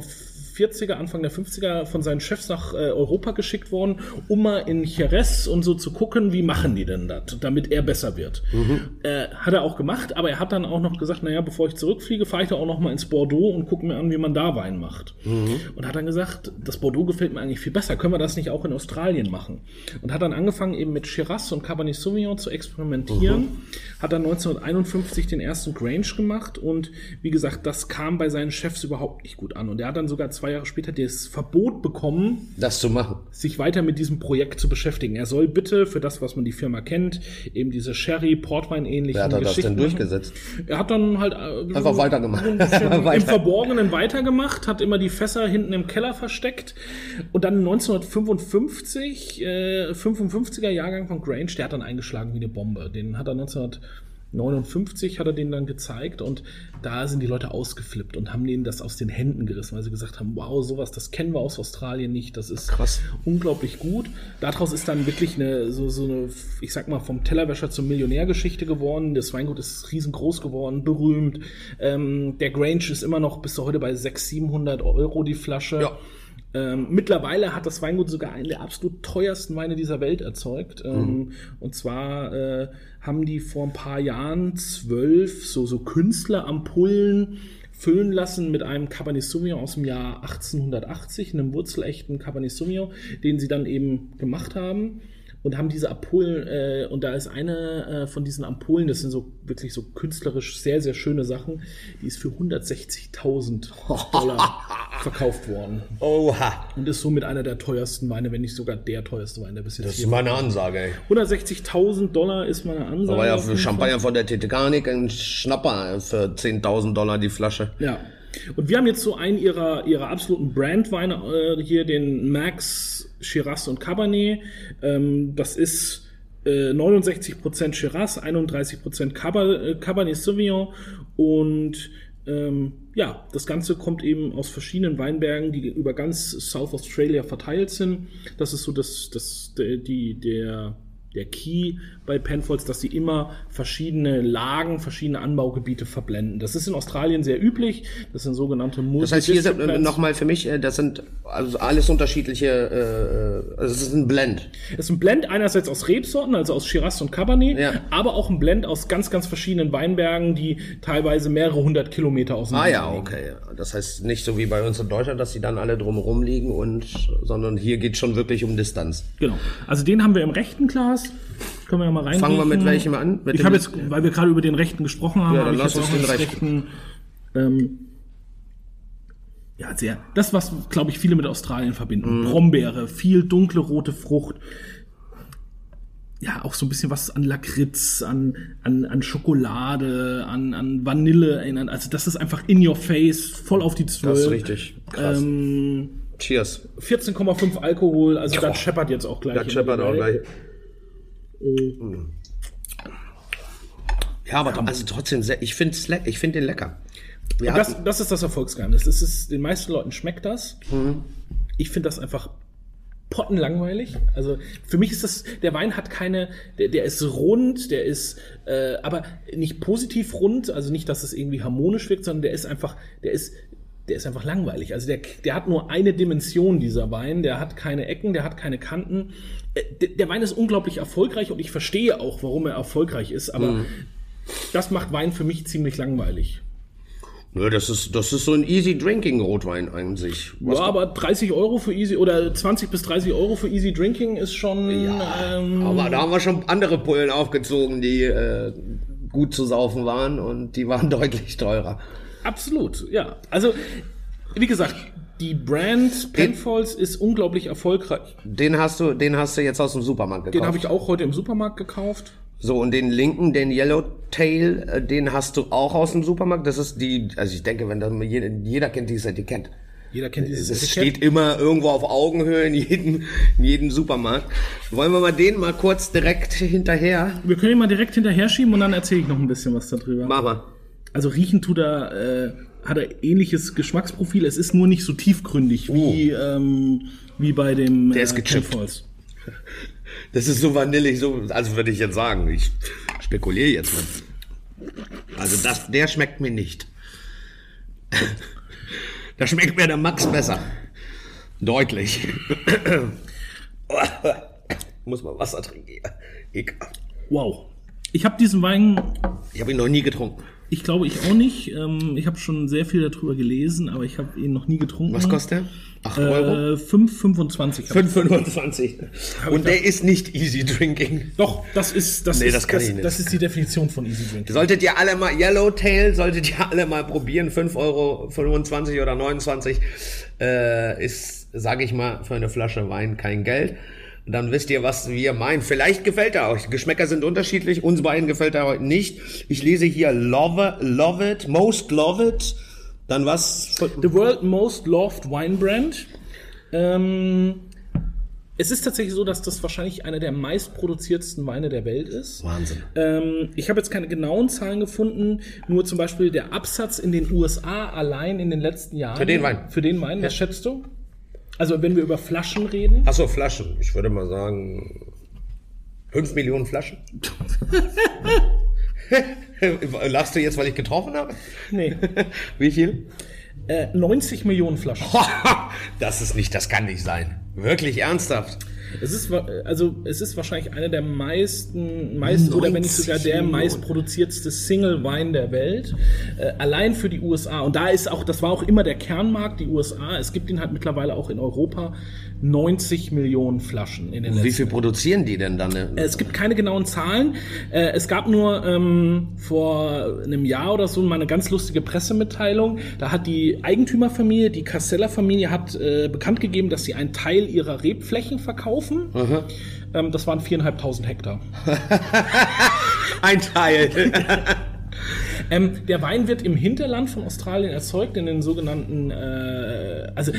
40er, Anfang der 50er von seinen Chefs nach äh, Europa geschickt worden, um mal in Jerez und so zu gucken, wie machen die denn das, damit er besser wird. Äh, hat er auch gemacht, aber er hat dann auch noch gesagt, naja, bevor ich zurückfliege, fahre ich da auch noch mal ins Bordeaux und gucke mir an, wie man da Wein macht. Und hat dann gesagt, das Bordeaux gefällt mir eigentlich viel besser, können wir das nicht auch in Australien machen? Und hat dann angefangen eben mit Shiraz und Cabernet Sauvignon zu experimentieren, hat dann 1951 den ersten Grange gemacht und wie gesagt, das kam bei seinen Chefs überhaupt nicht gut an. Und er hat dann sogar zwei Jahre später das Verbot bekommen, Das zu machen. sich weiter mit diesem Projekt zu beschäftigen. Er soll bitte für das, was man die Firma kennt, eben diese Sherry, Portwein ähnlichen Wer hat er das denn machen. durchgesetzt? Er hat dann halt äh, Einfach weitergemacht. Weiter. im Verborgenen weitergemacht, hat immer die Fässer hinten im Keller versteckt und dann 1955, äh, 55er Jahrgang von Grange, der hat dann eingeschlagen wie eine Bombe. Den hat er 1959 hat er den dann gezeigt und da sind die Leute ausgeflippt und haben denen das aus den Händen gerissen, weil sie gesagt haben, wow, sowas, das kennen wir aus Australien nicht, das ist Krass. unglaublich gut. Daraus ist dann wirklich eine, so, so eine, ich sag mal, vom Tellerwäscher zur Millionärgeschichte geworden. Das Weingut ist riesengroß geworden, berühmt. Ähm, der Grange ist immer noch bis heute bei 600, 700 Euro die Flasche. Ja. Ähm, mittlerweile hat das Weingut sogar einen der absolut teuersten Weine dieser Welt erzeugt. Ähm, und zwar äh, haben die vor ein paar Jahren zwölf so, so Künstlerampullen füllen lassen mit einem Cabernet Sauvignon aus dem Jahr 1880, einem wurzelechten Cabernet Sauvignon, den sie dann eben gemacht haben und haben diese Ampullen, äh, und da ist eine äh, von diesen Ampullen, das sind so wirklich so künstlerisch sehr, sehr schöne Sachen, die ist für 160.000 Dollar verkauft worden. Oha. Und ist somit einer der teuersten Weine, wenn nicht sogar der teuerste Wein, der bis jetzt Das ist meine Ansage, ey. 160.000 Dollar ist meine Ansage. War ja für. Champagner von der Titanic ein Schnapper für 10.000 Dollar die Flasche. Ja. Und wir haben jetzt so einen ihrer, ihrer absoluten Brandweine äh, hier, den Max Shiraz und Cabernet. Ähm, das ist äh, 69% Shiraz, 31% Caber, äh, Cabernet Sauvignon und ähm, ja, das Ganze kommt eben aus verschiedenen Weinbergen, die über ganz South Australia verteilt sind. Das ist so das, das, der, die, der, der Key bei Penfolds, dass sie immer verschiedene Lagen, verschiedene Anbaugebiete verblenden. Das ist in Australien sehr üblich. Das sind sogenannte Das heißt, hier sind Multi-District nochmal für mich, äh, das sind also alles unterschiedliche, äh, äh, also es ist ein Blend. Es ist ein Blend einerseits aus Rebsorten, also aus Shiraz und Cabernet, Ja. aber auch ein Blend aus ganz, ganz verschiedenen Weinbergen, die teilweise mehrere hundert Kilometer auseinander Ah ja, okay. Das heißt nicht so wie bei uns in Deutschland, dass sie dann alle drumherum liegen und, sondern hier geht schon wirklich um Distanz. Genau. Also den haben wir im rechten Glas. Können wir ja mal rein. Fangen wir mit welchem an? Mit ich habe jetzt, weil wir gerade über den rechten gesprochen haben, Ja, habe ich jetzt auch den das rechten. Ähm, ja, sehr. Das, was, glaube ich, viele mit Australien verbinden. Mhm. Brombeere, viel dunkle rote Frucht. Ja, auch so ein bisschen was an Lakritz, an, an, an Schokolade, an, an Vanille erinnern. Also das ist einfach in your face, voll auf die Zwölf. Das ist richtig krass. Ähm, Cheers. 14,5 Alkohol, also da scheppert jetzt auch gleich. Da in scheppert auch gleich. Ja, aber also trotzdem, sehr, ich finde ich find den lecker. Das, das ist das Erfolgsgeheimnis. Das ist, den meisten Leuten schmeckt das. Mhm. Ich finde das einfach pottenlangweilig. Also für mich ist das, der Wein hat keine, der, der ist rund, der ist äh, aber nicht positiv rund, also nicht, dass es irgendwie harmonisch wirkt, sondern der ist einfach, der ist, der ist einfach langweilig. Also der, der hat nur eine Dimension, dieser Wein, der hat keine Ecken, der hat keine Kanten. Äh, der, der Wein ist unglaublich erfolgreich und ich verstehe auch, warum er erfolgreich ist, aber Mhm. das macht Wein für mich ziemlich langweilig. Nö, das ist, das ist so ein easy drinking Rotwein an sich. Was Ja, aber 30 Euro für Easy oder 20 bis 30 Euro für Easy Drinking ist schon. Ja, ähm, aber da haben wir schon andere Pullen aufgezogen, die äh, gut zu saufen waren und die waren deutlich teurer. Absolut, ja. Also, wie gesagt, die Brand Penfolds ist unglaublich erfolgreich. Den hast du, den hast du jetzt aus dem Supermarkt gekauft. Den habe ich auch heute im Supermarkt gekauft. So, und den linken, den Yellowtail, äh, den hast du auch aus dem Supermarkt. Das ist die, also ich denke, wenn das, jeder, jeder kennt dieses Etikett. Jeder kennt dieses Es Etikett. steht immer irgendwo auf Augenhöhe in jedem, in jedem Supermarkt. Wollen wir mal den mal kurz direkt hinterher? Wir können ihn mal direkt hinterher schieben und dann erzähle ich noch ein bisschen was darüber. Mach mal. Also riechen tut er, äh, hat er ähnliches Geschmacksprofil. Es ist nur nicht so tiefgründig wie, ähm, wie bei dem Oh. Der ist äh, gechippt. Das ist so vanillig, so, also würde ich jetzt sagen. Ich spekuliere jetzt mal. Also das, der schmeckt mir nicht. Da schmeckt mir der Max besser. Deutlich. Muss mal Wasser trinken. Ekelhaft. Wow. Ich habe diesen Wein, Ich habe ihn noch nie getrunken. Ich glaube ich auch nicht. Ähm, ich habe schon sehr viel darüber gelesen, aber ich habe ihn noch nie getrunken. Was kostet der? 8 Euro? Äh, 5,25. hab ich- 5,25. Und der ist nicht easy drinking. Doch, das ist das, Nee, ist, das kann das, das ist die Definition von Easy Drink. Solltet ihr alle mal, Yellowtail, solltet ihr alle mal probieren. 5 Euro 25 oder 29 äh, ist, sage ich mal, für eine Flasche Wein kein Geld. Dann wisst ihr, was wir meinen. Vielleicht gefällt er euch. Geschmäcker sind unterschiedlich. Uns beiden gefällt er heute nicht. Ich lese hier Love, love it, most love it. Dann was? The World Most Loved Wine Brand. Ähm, es ist tatsächlich so, dass das wahrscheinlich einer der meistproduziertsten Weine der Welt ist. Wahnsinn. Ähm, ich habe jetzt keine genauen Zahlen gefunden, nur zum Beispiel der Absatz in den USA allein in den letzten Jahren. Für den Wein? Für den Wein, was schätzt du? Also wenn wir über Flaschen reden. Achso, Flaschen. Ich würde mal sagen, 5 Millionen Flaschen. Lachst du jetzt, weil ich getroffen habe? Nee. Wie viel? Äh, 90 Millionen Flaschen. Das ist nicht, das kann nicht sein. Wirklich ernsthaft. Es ist also es ist wahrscheinlich einer der meisten, meist oder wenn nicht 90 sogar der meistproduziertste Single Wein der Welt, äh, allein für die USA. Und da ist auch, das war auch immer der Kernmarkt, die USA. Es gibt ihn halt mittlerweile auch in Europa 90 Millionen Flaschen in den Wie letzten. viel produzieren die denn dann? Es gibt keine genauen Zahlen. Äh, Es gab nur ähm, vor einem Jahr oder so mal eine ganz lustige Pressemitteilung. Da hat die Eigentümerfamilie, die Casseller Familie, hat äh, bekannt gegeben, dass sie einen Teil ihrer Rebflächen verkaufen. Ähm, das waren viereinhalbtausend Hektar. Ein Teil. Ähm, der Wein wird im Hinterland von Australien erzeugt, in den sogenannten, äh, also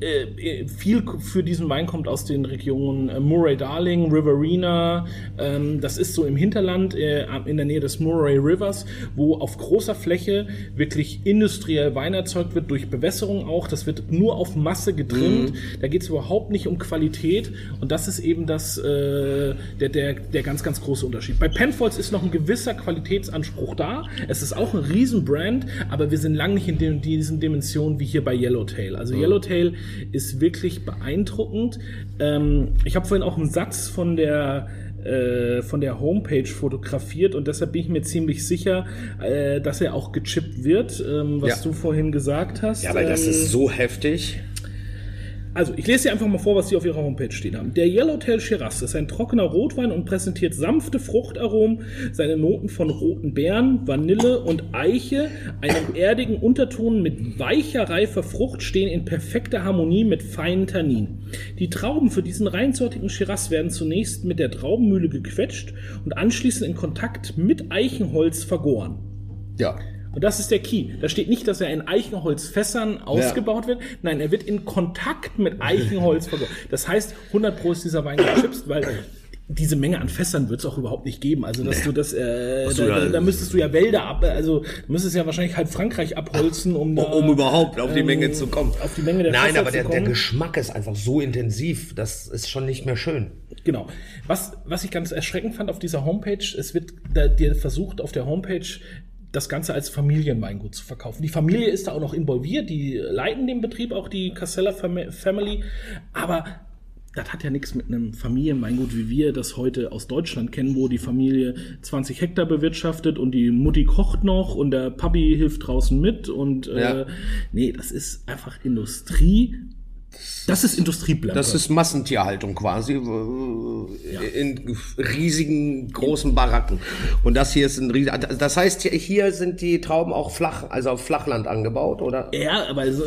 äh, viel für diesen Wein kommt aus den Regionen äh, Murray-Darling, Riverina. Ähm, das ist so im Hinterland äh, in der Nähe des Murray Rivers, wo auf großer Fläche wirklich industriell Wein erzeugt wird, durch Bewässerung auch. Das wird nur auf Masse getrimmt. Da geht es überhaupt nicht um Qualität. Und das ist eben das, äh, der, der, der ganz, ganz große Unterschied. Bei Penfolds ist noch ein gewisser Qualitätsanspruch da. Es ist auch ein Riesenbrand, aber wir sind lang nicht in den, diesen Dimensionen wie hier bei Yellowtail. Also Yellowtail ist wirklich beeindruckend. Ähm, ich habe vorhin auch einen Satz von der äh, von der Homepage fotografiert und deshalb bin ich mir ziemlich sicher, äh, dass er auch gechippt wird, ähm, was Ja. du vorhin gesagt hast. Ja, aber das Ähm, ist so heftig. Also, ich lese dir einfach mal vor, was sie auf ihrer Homepage stehen haben. Der Yellowtail Shiraz ist ein trockener Rotwein und präsentiert sanfte Fruchtaromen, seine Noten von roten Beeren, Vanille und Eiche, einem erdigen Unterton mit weicher, reifer Frucht stehen in perfekter Harmonie mit feinen Tanninen. Die Trauben für diesen reinsortigen Shiraz werden zunächst mit der Traubenmühle gequetscht und anschließend in Kontakt mit Eichenholz vergoren. Ja. Und das ist der Key. Da steht nicht, dass er in Eichenholzfässern ausgebaut wird. Nein, er wird in Kontakt mit Eichenholz vergoren. Das heißt, 100 Pro ist dieser Wein gechipst, weil diese Menge an Fässern wird es auch überhaupt nicht geben. Also, dass du das, äh, da, ja- da, müsstest du ja Wälder ab, also, du müsstest ja wahrscheinlich halb Frankreich abholzen, um da, Um überhaupt auf die ähm, Menge zu kommen. auf die Menge der Nein, Fässer aber der, der. Geschmack ist einfach so intensiv, das ist schon nicht mehr schön. Genau. Was, was ich ganz erschreckend fand auf dieser Homepage, es wird da, dir versucht, auf der Homepage das Ganze als Familienweingut zu verkaufen. Die Familie ist da auch noch involviert, die leiten den Betrieb, auch die Casella Fam- Family, aber das hat ja nichts mit einem Familienweingut, wie wir das heute aus Deutschland kennen, wo die Familie 20 Hektar bewirtschaftet und die Mutti kocht noch und der Papi hilft draußen mit und Ja. äh, nee, das ist einfach Industrie Das ist Industrieblempe. Das ist Massentierhaltung quasi äh, in riesigen großen Baracken. Und das hier ist ein riesen. Das heißt, hier sind die Trauben auch flach, also auf Flachland angebaut, oder? Ja, aber so,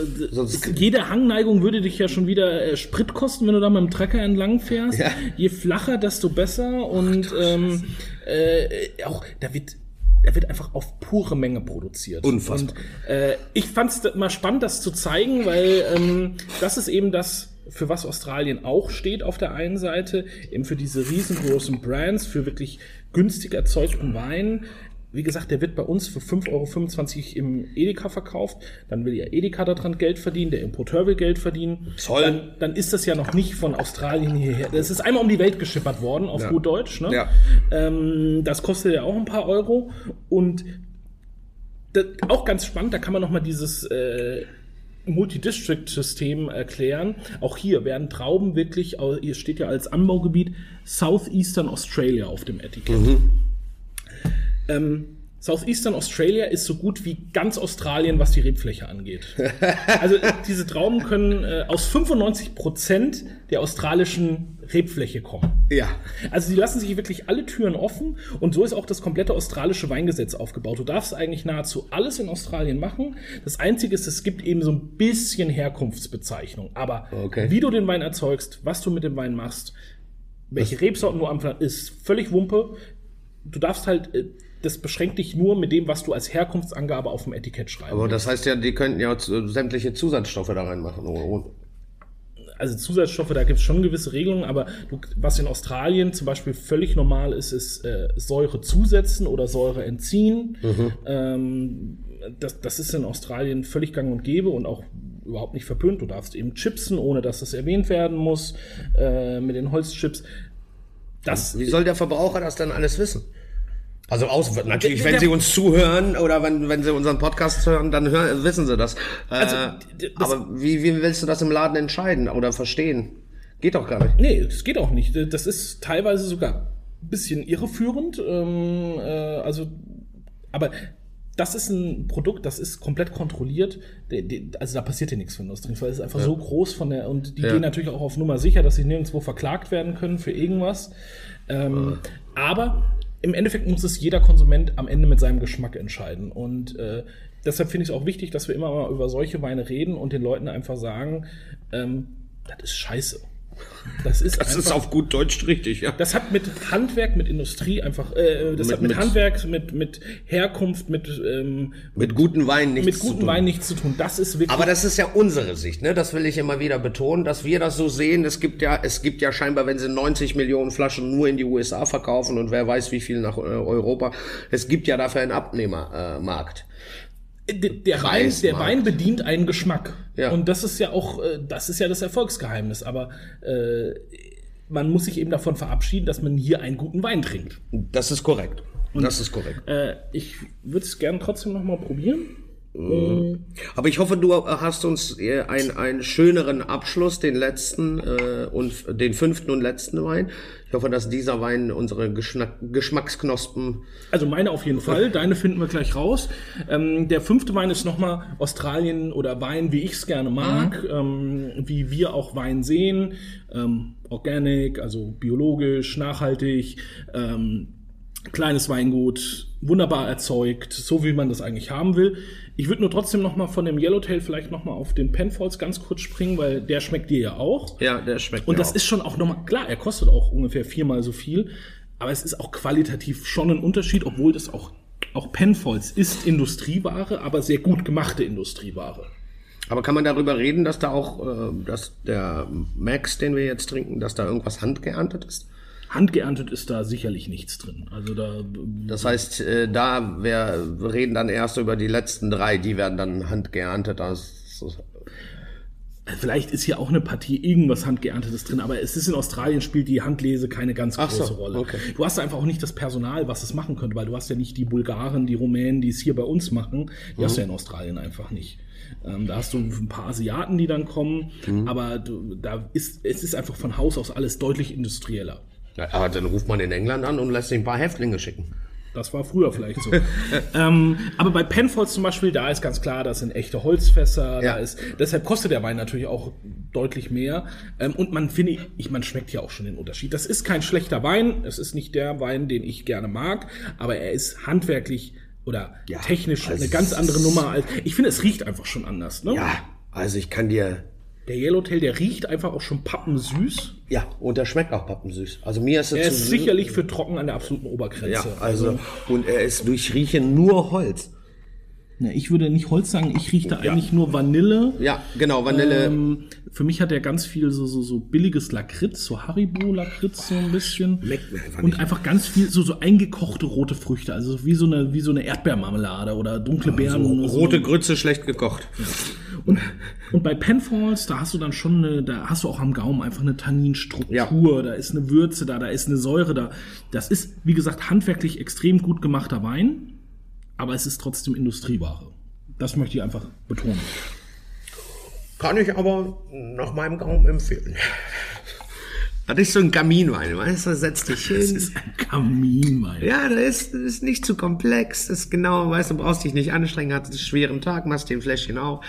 jede Hangneigung würde dich ja schon wieder äh, Sprit kosten, wenn du da mit dem Trecker entlang fährst. Ja. Je flacher, desto besser. Und Ach, ähm, äh, auch da wird er wird einfach auf pure Menge produziert. Unfassbar. Und, äh, ich fand es mal spannend, das zu zeigen, weil ähm, das ist eben das, für was Australien auch steht auf der einen Seite, eben für diese riesengroßen Brands, für wirklich günstig erzeugten Wein wie gesagt, der wird bei uns für 5,25 Euro im Edeka verkauft. Dann will ja Edeka daran Geld verdienen, der Importeur will Geld verdienen. Zoll. Dann, dann ist das ja noch nicht von Australien hierher. Das ist einmal um die Welt geschippert worden, auf ja. gut Deutsch. Ne? Ja. Ähm, das kostet ja auch ein paar Euro. Und das, auch ganz spannend, da kann man nochmal dieses äh, Multidistrict-System erklären. Auch hier werden Trauben wirklich, hier steht ja als Anbaugebiet Southeastern Australia auf dem Etikett. Mhm. Ähm, Southeastern Australia ist so gut wie ganz Australien, was die Rebfläche angeht. Also diese Trauben können äh, aus 95 Prozent der australischen Rebfläche kommen. Ja. Also sie lassen sich wirklich alle Türen offen und so ist auch das komplette australische Weingesetz aufgebaut. Du darfst eigentlich nahezu alles in Australien machen. Das Einzige ist, es gibt eben so ein bisschen Herkunftsbezeichnung. Aber okay. wie du den Wein erzeugst, was du mit dem Wein machst, welche das Rebsorten du anpflanzt, ist völlig Wumpe. Du darfst halt äh, das beschränkt dich nur mit dem, was du als Herkunftsangabe auf dem Etikett schreibst. Aber das heißt ja, die könnten ja sämtliche Zusatzstoffe da reinmachen. Also Zusatzstoffe, da gibt es schon gewisse Regelungen, aber du, was in Australien zum Beispiel völlig normal ist, ist äh, Säure zusetzen oder Säure entziehen. Mhm. Ähm, das, das ist in Australien völlig gang und gäbe und auch überhaupt nicht verpönt. Du darfst eben chipsen, ohne dass das erwähnt werden muss, äh, mit den Holzchips. Das, Wie soll der Verbraucher das dann alles wissen? Also aus, natürlich, wenn Sie uns zuhören oder wenn, wenn Sie unseren Podcast hören, dann hören, wissen Sie das. Also, äh, aber wie, wie willst du das im Laden entscheiden oder verstehen? Geht doch gar nicht. Nee, das geht auch nicht. Das ist teilweise sogar ein bisschen irreführend. Ähm, äh, also, aber das ist ein Produkt, das ist komplett kontrolliert. Also da passiert ja nichts, du das trinkst, weil es ist einfach ja. so groß von der und die ja. gehen natürlich auch auf Nummer sicher, dass sie nirgendwo verklagt werden können für irgendwas. Ähm, aber im Endeffekt muss es jeder Konsument am Ende mit seinem Geschmack entscheiden. Und äh, deshalb finde ich es auch wichtig, dass wir immer mal über solche Weine reden und den Leuten einfach sagen, ähm, das ist scheiße. Das ist, das ist auf gut Deutsch richtig, ja. Das hat mit Handwerk, mit Industrie einfach, äh, das mit, hat mit, mit, Handwerk, mit, mit Herkunft, mit, ähm, mit guten Wein nichts mit guten Wein nichts zu tun. Das ist wirklich. Aber das ist ja unsere Sicht, ne? Das will ich immer wieder betonen, dass wir das so sehen. Es gibt ja, es gibt ja scheinbar, wenn sie 90 Millionen Flaschen nur in die USA verkaufen und wer weiß wie viel nach äh, Europa. Es gibt ja dafür einen Abnehmermarkt. Äh, der, Wein, der Wein bedient einen Geschmack. Ja. Und das ist ja auch, äh, das ist ja das Erfolgsgeheimnis. Aber äh, man muss sich eben davon verabschieden, dass man hier einen guten Wein trinkt. Das ist korrekt. Und, das ist korrekt. Äh, ich würde es gerne trotzdem noch mal probieren. Mhm. Aber ich hoffe, du hast uns äh, ein, einen schöneren Abschluss, den letzten äh, und den fünften und letzten Wein. Ich hoffe, dass dieser Wein unsere Geschmack, Geschmacksknospen. Also meine auf jeden Fall. Deine finden wir gleich raus. Ähm, der fünfte Wein ist nochmal Australien oder Wein, wie ich es gerne mag, mhm. ähm, wie wir auch Wein sehen. Ähm, organic, also biologisch, nachhaltig. Ähm, kleines Weingut, wunderbar erzeugt, so wie man das eigentlich haben will. Ich würde nur trotzdem noch mal von dem Yellowtail vielleicht noch mal auf den Penfolds ganz kurz springen, weil der schmeckt dir ja auch. Ja, der schmeckt Und das auch. ist schon auch noch mal klar, er kostet auch ungefähr viermal so viel, aber es ist auch qualitativ schon ein Unterschied, obwohl das auch auch Penfolds ist Industrieware, aber sehr gut gemachte Industrieware. Aber kann man darüber reden, dass da auch, äh, dass der Max, den wir jetzt trinken, dass da irgendwas handgeerntet ist? Handgeerntet ist da sicherlich nichts drin. Also da. Das heißt, äh, da wir reden dann erst über die letzten drei, die werden dann handgeerntet. Also, Vielleicht ist hier auch eine Partie irgendwas Handgeerntetes drin, aber es ist in Australien spielt die Handlese keine ganz große so, Rolle. Okay. Du hast einfach auch nicht das Personal, was es machen könnte, weil du hast ja nicht die Bulgaren, die Rumänen, die es hier bei uns machen. Die mhm. hast du ja in Australien einfach nicht. Ähm, da hast du ein paar Asiaten, die dann kommen, mhm. aber du, da ist es ist einfach von Haus aus alles deutlich industrieller. Ja, aber dann ruft man in England an und lässt sich ein paar Häftlinge schicken. Das war früher vielleicht so. ähm, aber bei Penfolds zum Beispiel, da ist ganz klar, das sind echte Holzfässer. Ja. Da ist, deshalb kostet der Wein natürlich auch deutlich mehr. Ähm, und man finde ich, man schmeckt ja auch schon den Unterschied. Das ist kein schlechter Wein. Es ist nicht der Wein, den ich gerne mag, aber er ist handwerklich oder Ja, technisch also eine ganz andere Nummer als. Ich finde, es riecht einfach schon anders. Ne? Ja, also ich kann dir. Der Yellowtail, der riecht einfach auch schon pappensüß. Ja, und der schmeckt auch pappensüß. Also mir ist er, Er ist sicherlich für trocken an der absoluten Obergrenze. Ja, also, und er ist durch Riechen nur Holz. Ja, ich würde nicht Holz sagen, ich rieche da eigentlich nur Vanille. Ja, genau, Vanille. Ähm, für mich hat er ganz viel so, so, so billiges Lakritz, so Haribo-Lakritz so ein bisschen. Schmeckt mir einfach Und nicht. einfach ganz viel so, so eingekochte rote Früchte, also wie so eine, wie so eine Erdbeermarmelade oder dunkle Beeren. so so. rote Grütze schlecht gekocht. Und, und bei Penfolds, da hast du dann schon eine, da hast du auch am Gaumen einfach eine Tanninstruktur, Ja. da ist eine Würze da, da ist eine Säure da. Das ist, wie gesagt, handwerklich extrem gut gemachter Wein, aber es ist trotzdem Industrieware. Das möchte ich einfach betonen. Kann ich aber nach meinem Gaumen empfehlen. Das ist so ein Kaminwein, weißt du, setz dich hin. Es ist ein Kaminwein. Ja, das ist, das ist nicht zu komplex. Das ist genau, weißt du, brauchst dich nicht anstrengen, hast einen schweren Tag, machst den Fläschchen auf,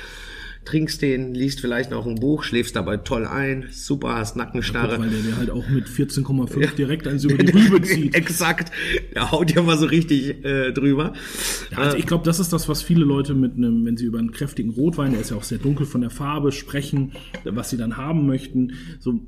trinkst den, liest vielleicht noch ein Buch, schläfst dabei toll ein, super, hast Nackenstarre. Weil der dir halt auch mit 14,5 direkt eins über die Rübe zieht. Exakt. Der haut ja mal so richtig äh, drüber. Ja, also ich glaube, das ist das, was viele Leute mit einem, wenn sie über einen kräftigen Rotwein, der ist ja auch sehr dunkel von der Farbe, sprechen, was sie dann haben möchten. So,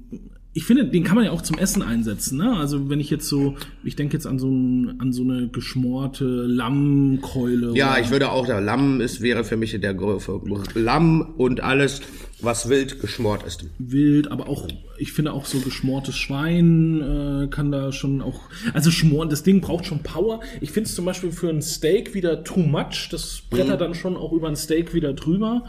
ich finde, den kann man ja auch zum Essen einsetzen. Ne? Also wenn ich jetzt so, ich denke jetzt an so, ein, an so eine geschmorte Lammkeule. Ja, ich würde auch, der Lamm ist, wäre für mich der für Lamm und alles, was wild geschmort ist. wild, aber auch, ich finde auch so geschmortes Schwein äh, kann da schon auch, also schmoren, das Ding braucht schon Power. Ich finde es zum Beispiel für ein Steak wieder too much, das brettert dann schon auch über ein Steak wieder drüber.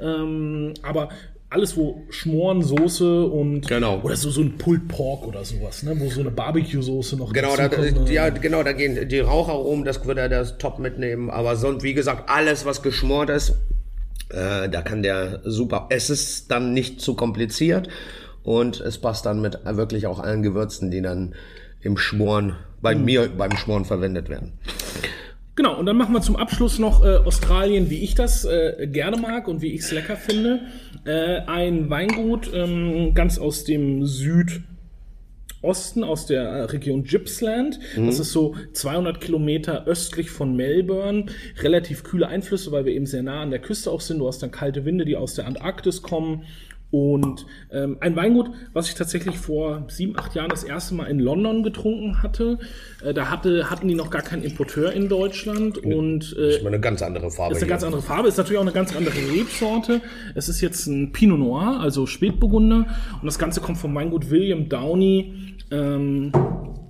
Ähm, aber alles, wo Schmoren, Soße und Genau. oder so, so ein Pulled Pork oder sowas, ne, wo so eine Barbecue-Soße noch Genau, da, dazukommt, ne? ja, genau, da gehen die Raucharomen, das würde er das top mitnehmen. Aber sonst, wie gesagt, alles, was geschmort ist, äh, da kann der super. Es ist dann nicht zu kompliziert und es passt dann mit wirklich auch allen Gewürzen, die dann im Schmoren, bei mir beim Schmoren verwendet werden. Genau, und dann machen wir zum Abschluss noch äh, Australien, wie ich das äh, gerne mag und wie ich es lecker finde. Äh, ein Weingut ähm, ganz aus dem Südosten, aus der äh, Region Gippsland. Das ist so 200 Kilometer östlich von Melbourne. Relativ kühle Einflüsse, weil wir eben sehr nah an der Küste auch sind. Du hast dann kalte Winde, die aus der Antarktis kommen. Und ähm, ein Weingut, was ich tatsächlich vor sieben, acht Jahren das erste Mal in London getrunken hatte. Äh, da hatte, hatten die noch gar keinen Importeur in Deutschland. Und äh, Das ist mal eine ganz andere Farbe. ist eine hier. ganz andere Farbe, ist natürlich auch eine ganz andere Rebsorte. Es ist jetzt ein Pinot Noir, also Spätburgunder. Und das Ganze kommt vom Weingut William Downey. Ähm,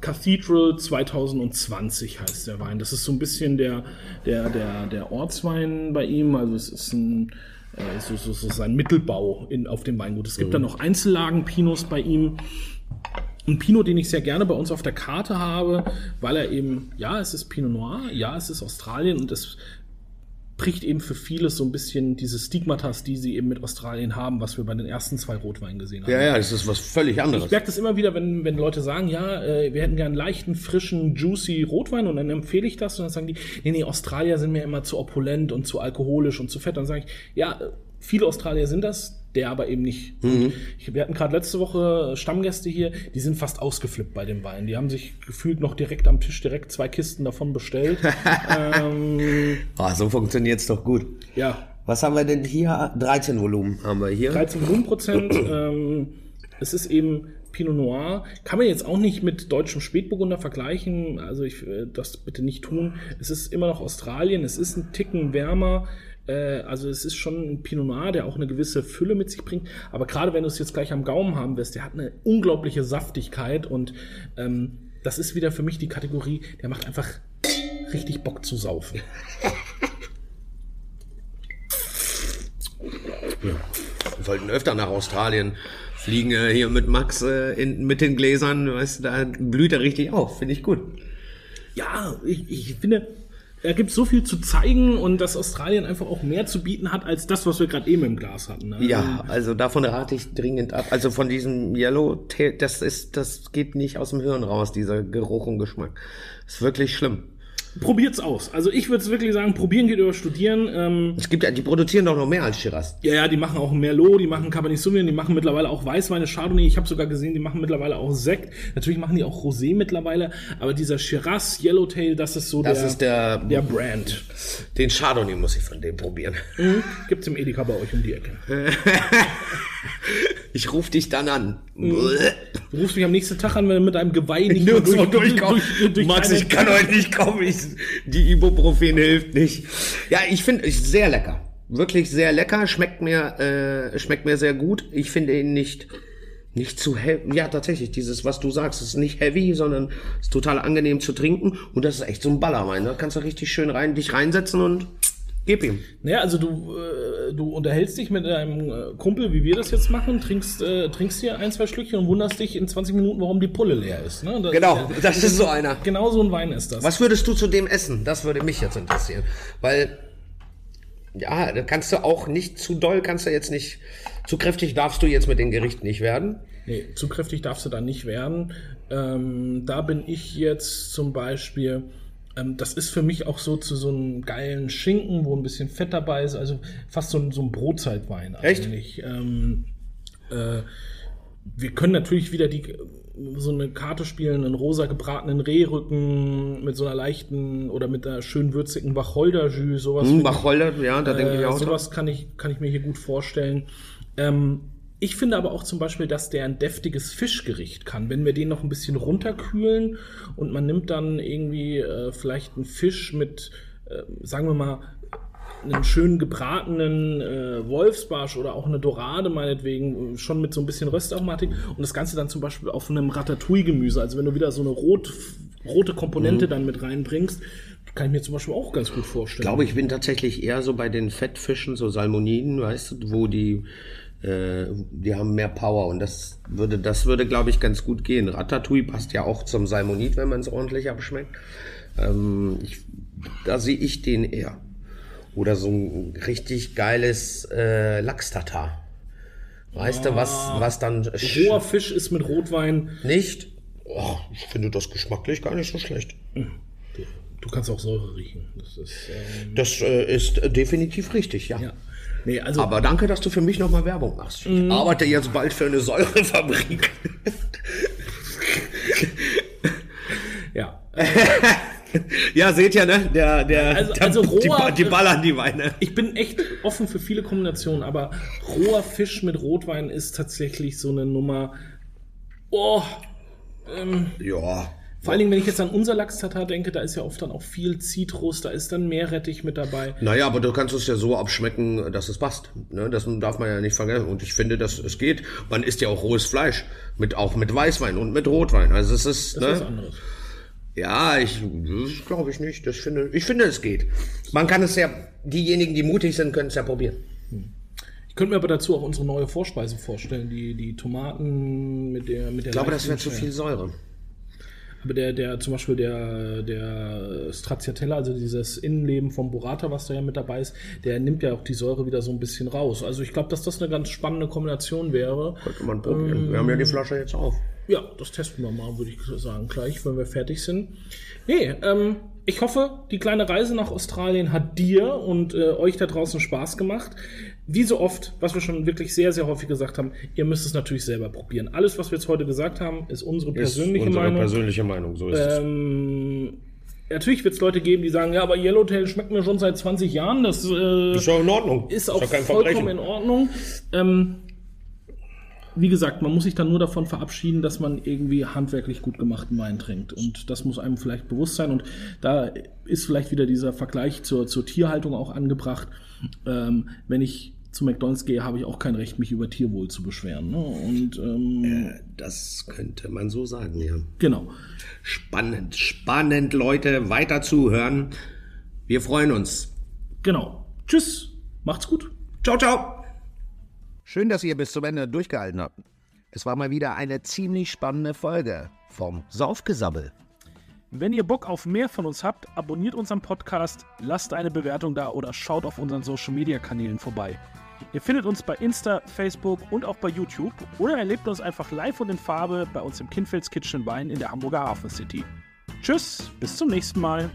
Cathedral 2020 heißt der Wein. Das ist so ein bisschen der, der, der, der Ortswein bei ihm. Also es ist ein, äh, so, so, so sein Mittelbau in, auf dem Weingut. Es gibt dann noch Einzellagen-Pinos bei ihm. Ein Pinot, den ich sehr gerne bei uns auf der Karte habe, weil er eben, ja, es ist Pinot Noir, ja, es ist Australien und es bricht eben für vieles so ein bisschen diese Stigmatas, die sie eben mit Australien haben, was wir bei den ersten zwei Rotweinen gesehen haben. Ja, ja, das ist was völlig anderes. Ich merke das immer wieder, wenn, wenn Leute sagen, ja, äh, wir hätten gern einen leichten, frischen, juicy Rotwein und dann empfehle ich das und dann sagen die, nee, nee, Australier sind mir immer zu opulent und zu alkoholisch und zu fett. Dann sage ich, ja, äh, viele Australier sind das, der aber eben nicht. Und Ich, wir hatten gerade letzte Woche Stammgäste hier, die sind fast ausgeflippt bei dem Wein. Die haben sich gefühlt noch direkt am Tisch direkt zwei Kisten davon bestellt. ähm, Ah, so funktioniert's doch gut. ja, Was haben wir denn hier? 13 Volumen haben wir hier. 13 Volumenprozent. ähm, es ist eben Pinot Noir. Kann man jetzt auch nicht mit deutschem Spätburgunder vergleichen. Also ich äh, das bitte nicht tun. Es ist immer noch Australien. Es ist ein Ticken wärmer. Äh, also es ist schon ein Pinot Noir, der auch eine gewisse Fülle mit sich bringt. Aber gerade wenn du es jetzt gleich am Gaumen haben wirst, der hat eine unglaubliche Saftigkeit und ähm, das ist wieder für mich die Kategorie, der macht einfach richtig Bock zu saufen. Wir sollten öfter nach Australien fliegen, äh, hier mit Max äh, in, mit den Gläsern, weißt du, da blüht er richtig auf, finde ich gut. ja, ich, ich finde, da gibt so viel zu zeigen und dass Australien einfach auch mehr zu bieten hat als das, was wir gerade eben im Glas hatten. Ne? Ja, also davon rate ich dringend ab. Also von diesem Yellow, Tail, das ist, das geht nicht aus dem Hirn raus, dieser Geruch und Geschmack. Ist wirklich schlimm. Probiert's aus. Also ich würde wirklich sagen, probieren geht über studieren. Ähm, Es gibt ja, die produzieren doch noch mehr als Shiraz. ja, ja, die machen auch Merlot, die machen Cabernet Sauvignon, die machen mittlerweile auch Weißweine, Chardonnay. Ich habe sogar gesehen, die machen mittlerweile auch Sekt. Natürlich machen die auch Rosé mittlerweile, aber dieser Shiraz Yellowtail, das ist so Das der, ist der, der Brand. den Chardonnay muss ich von dem probieren. Mhm. Gibt's im Edeka bei euch um die Ecke. Ich rufe dich dann an. Du rufst mich am nächsten Tag an, wenn du mit einem Geweih nicht Nirgendwo durchkommen. durch, durch Max, eine- ich kann heute nicht kommen. Ich, die Ibuprofen hilft nicht. Ja, ich finde es sehr lecker. Wirklich sehr lecker. Schmeckt mir, äh, schmeckt mir sehr gut. Ich finde ihn nicht, nicht zu heavy. Ja, tatsächlich, dieses, was du sagst, ist nicht heavy, sondern ist total angenehm zu trinken. Und das ist echt so ein Ballerwein. Da kannst du richtig schön rein, dich reinsetzen und gib ihm. Naja, also du, äh, du unterhältst dich mit deinem äh, Kumpel, wie wir das jetzt machen, trinkst, äh, trinkst hier ein, zwei Schlückchen und wunderst dich in 20 Minuten, warum die Pulle leer ist. Ne? Das, Genau, das ist so einer. Genau so ein Wein ist das. Was würdest du zu dem essen? Das würde mich jetzt interessieren. Weil, ja, da kannst du auch nicht zu doll, kannst du jetzt nicht, zu kräftig darfst du jetzt mit den Gerichten nicht werden. Nee, zu kräftig darfst du da nicht werden. Ähm, da bin ich jetzt zum Beispiel, ähm, das ist für mich auch so zu so einem geilen Schinken, wo ein bisschen Fett dabei ist, also fast so ein, so ein Brotzeitwein Echt? eigentlich. Ähm, äh, wir können natürlich wieder die so eine Karte spielen, einen rosa gebratenen Rehrücken mit so einer leichten oder mit einer schön würzigen Wacholderjus, sowas. Hm, finde ich- Wacholder, ja, da denke ich äh, auch. dran. sowas kann ich, kann ich mir hier gut vorstellen. Ähm, ich finde aber auch zum Beispiel, dass der ein deftiges Fischgericht kann. Wenn wir den noch ein bisschen runterkühlen und man nimmt dann irgendwie äh, vielleicht einen Fisch mit, äh, sagen wir mal, einen schön gebratenen äh, Wolfsbarsch oder auch eine Dorade meinetwegen, äh, schon mit so ein bisschen Röstaromatik und das Ganze dann zum Beispiel auf einem Ratatouille-Gemüse. Also wenn du wieder so eine rot, rote Komponente dann mit reinbringst, kann ich mir zum Beispiel auch ganz gut vorstellen. Ich glaube, ich bin tatsächlich eher so bei den Fettfischen, so Salmoniden, weißt du, wo die, äh, die haben mehr Power und das würde, das würde, glaube ich, ganz gut gehen. Ratatouille passt ja auch zum Salmonid, wenn man es ordentlich abschmeckt. Ähm, ich, da sehe ich den eher. Oder so ein richtig geiles äh, Lachs-Tatar. Weißt du, was, was dann Roher Fisch ist mit Rotwein. nicht? Oh, ich finde das geschmacklich gar nicht so schlecht. Du kannst auch Säure riechen. Das ist, ähm, Das äh, ist äh, definitiv richtig, ja. ja. Nee, also Aber danke, dass du für mich nochmal Werbung machst. Ich arbeite jetzt bald für eine Säurefabrik. ja. ja, seht ihr, ne? Der, der, Also- der also die, roher- die ballern die Weine. Ich bin echt offen für viele Kombinationen, aber roher Fisch mit Rotwein ist tatsächlich so eine Nummer. Oh, Ja. Vor allen Dingen, wenn ich jetzt an unser Lachs-Tatar denke, da ist ja oft dann auch viel Zitrus, da ist dann Meerrettich mit dabei. Naja, aber du kannst es ja so abschmecken, dass es passt. Ne? Das darf man ja nicht vergessen. Und ich finde, dass es geht. Man isst ja auch rohes Fleisch. Mit, auch mit Weißwein und mit Rotwein. Also es ist, Das ist was ne? anderes. Ja, ich, das glaube ich nicht. Das finde, ich finde, es geht. Man kann es ja, diejenigen, die mutig sind, können es ja probieren. Ich könnte mir aber dazu auch unsere neue Vorspeise vorstellen, die, die Tomaten mit der mit der Ich glaube, das wäre zu viel Säure. Aber der, der, zum Beispiel der, der Stracciatella, also dieses Innenleben vom Burrata, was da ja mit dabei ist, der nimmt ja auch die Säure wieder so ein bisschen raus. Also ich glaube, dass das eine ganz spannende Kombination wäre. Könnte man probieren. Wir haben ja die Flasche jetzt auf. Ja, das testen wir mal, würde ich sagen, gleich, wenn wir fertig sind. Nee, ähm, ich hoffe, die kleine Reise nach Australien hat dir und äh, euch da draußen Spaß gemacht. Wie so oft, was wir schon wirklich sehr, sehr häufig gesagt haben, ihr müsst es natürlich selber probieren. Alles, was wir jetzt heute gesagt haben, ist unsere persönliche ist unsere Meinung. persönliche Meinung, so ist es. Ähm, natürlich wird es Leute geben, die sagen, ja, aber Yellowtail schmeckt mir schon seit 20 Jahren. Das äh, Ist ja in Ordnung. ist auch kein vollkommen in Ordnung. Ähm, wie gesagt, man muss sich dann nur davon verabschieden, dass man irgendwie handwerklich gut gemachten Wein trinkt. Und das muss einem vielleicht bewusst sein. Und da ist vielleicht wieder dieser Vergleich zur, zur Tierhaltung auch angebracht. Ähm, wenn ich zu McDonalds gehe, habe ich auch kein Recht, mich über Tierwohl zu beschweren. Ne? Und ähm, Das könnte man so sagen, ja. genau. Spannend, spannend, Leute. Weiter zuhören. Wir freuen uns. Genau. Tschüss. Macht's gut. Ciao, ciao. Schön, dass ihr bis zum Ende durchgehalten habt. Es war mal wieder eine ziemlich spannende Folge vom Saufgesabbel. Wenn ihr Bock auf mehr von uns habt, abonniert unseren Podcast, lasst eine Bewertung da oder schaut auf unseren Social Media Kanälen vorbei. Ihr findet uns bei Insta, Facebook und auch bei YouTube oder erlebt uns einfach live und in Farbe bei uns im Kinfelds Kitchen Wein in der Hamburger Hafen City. Tschüss, bis zum nächsten Mal.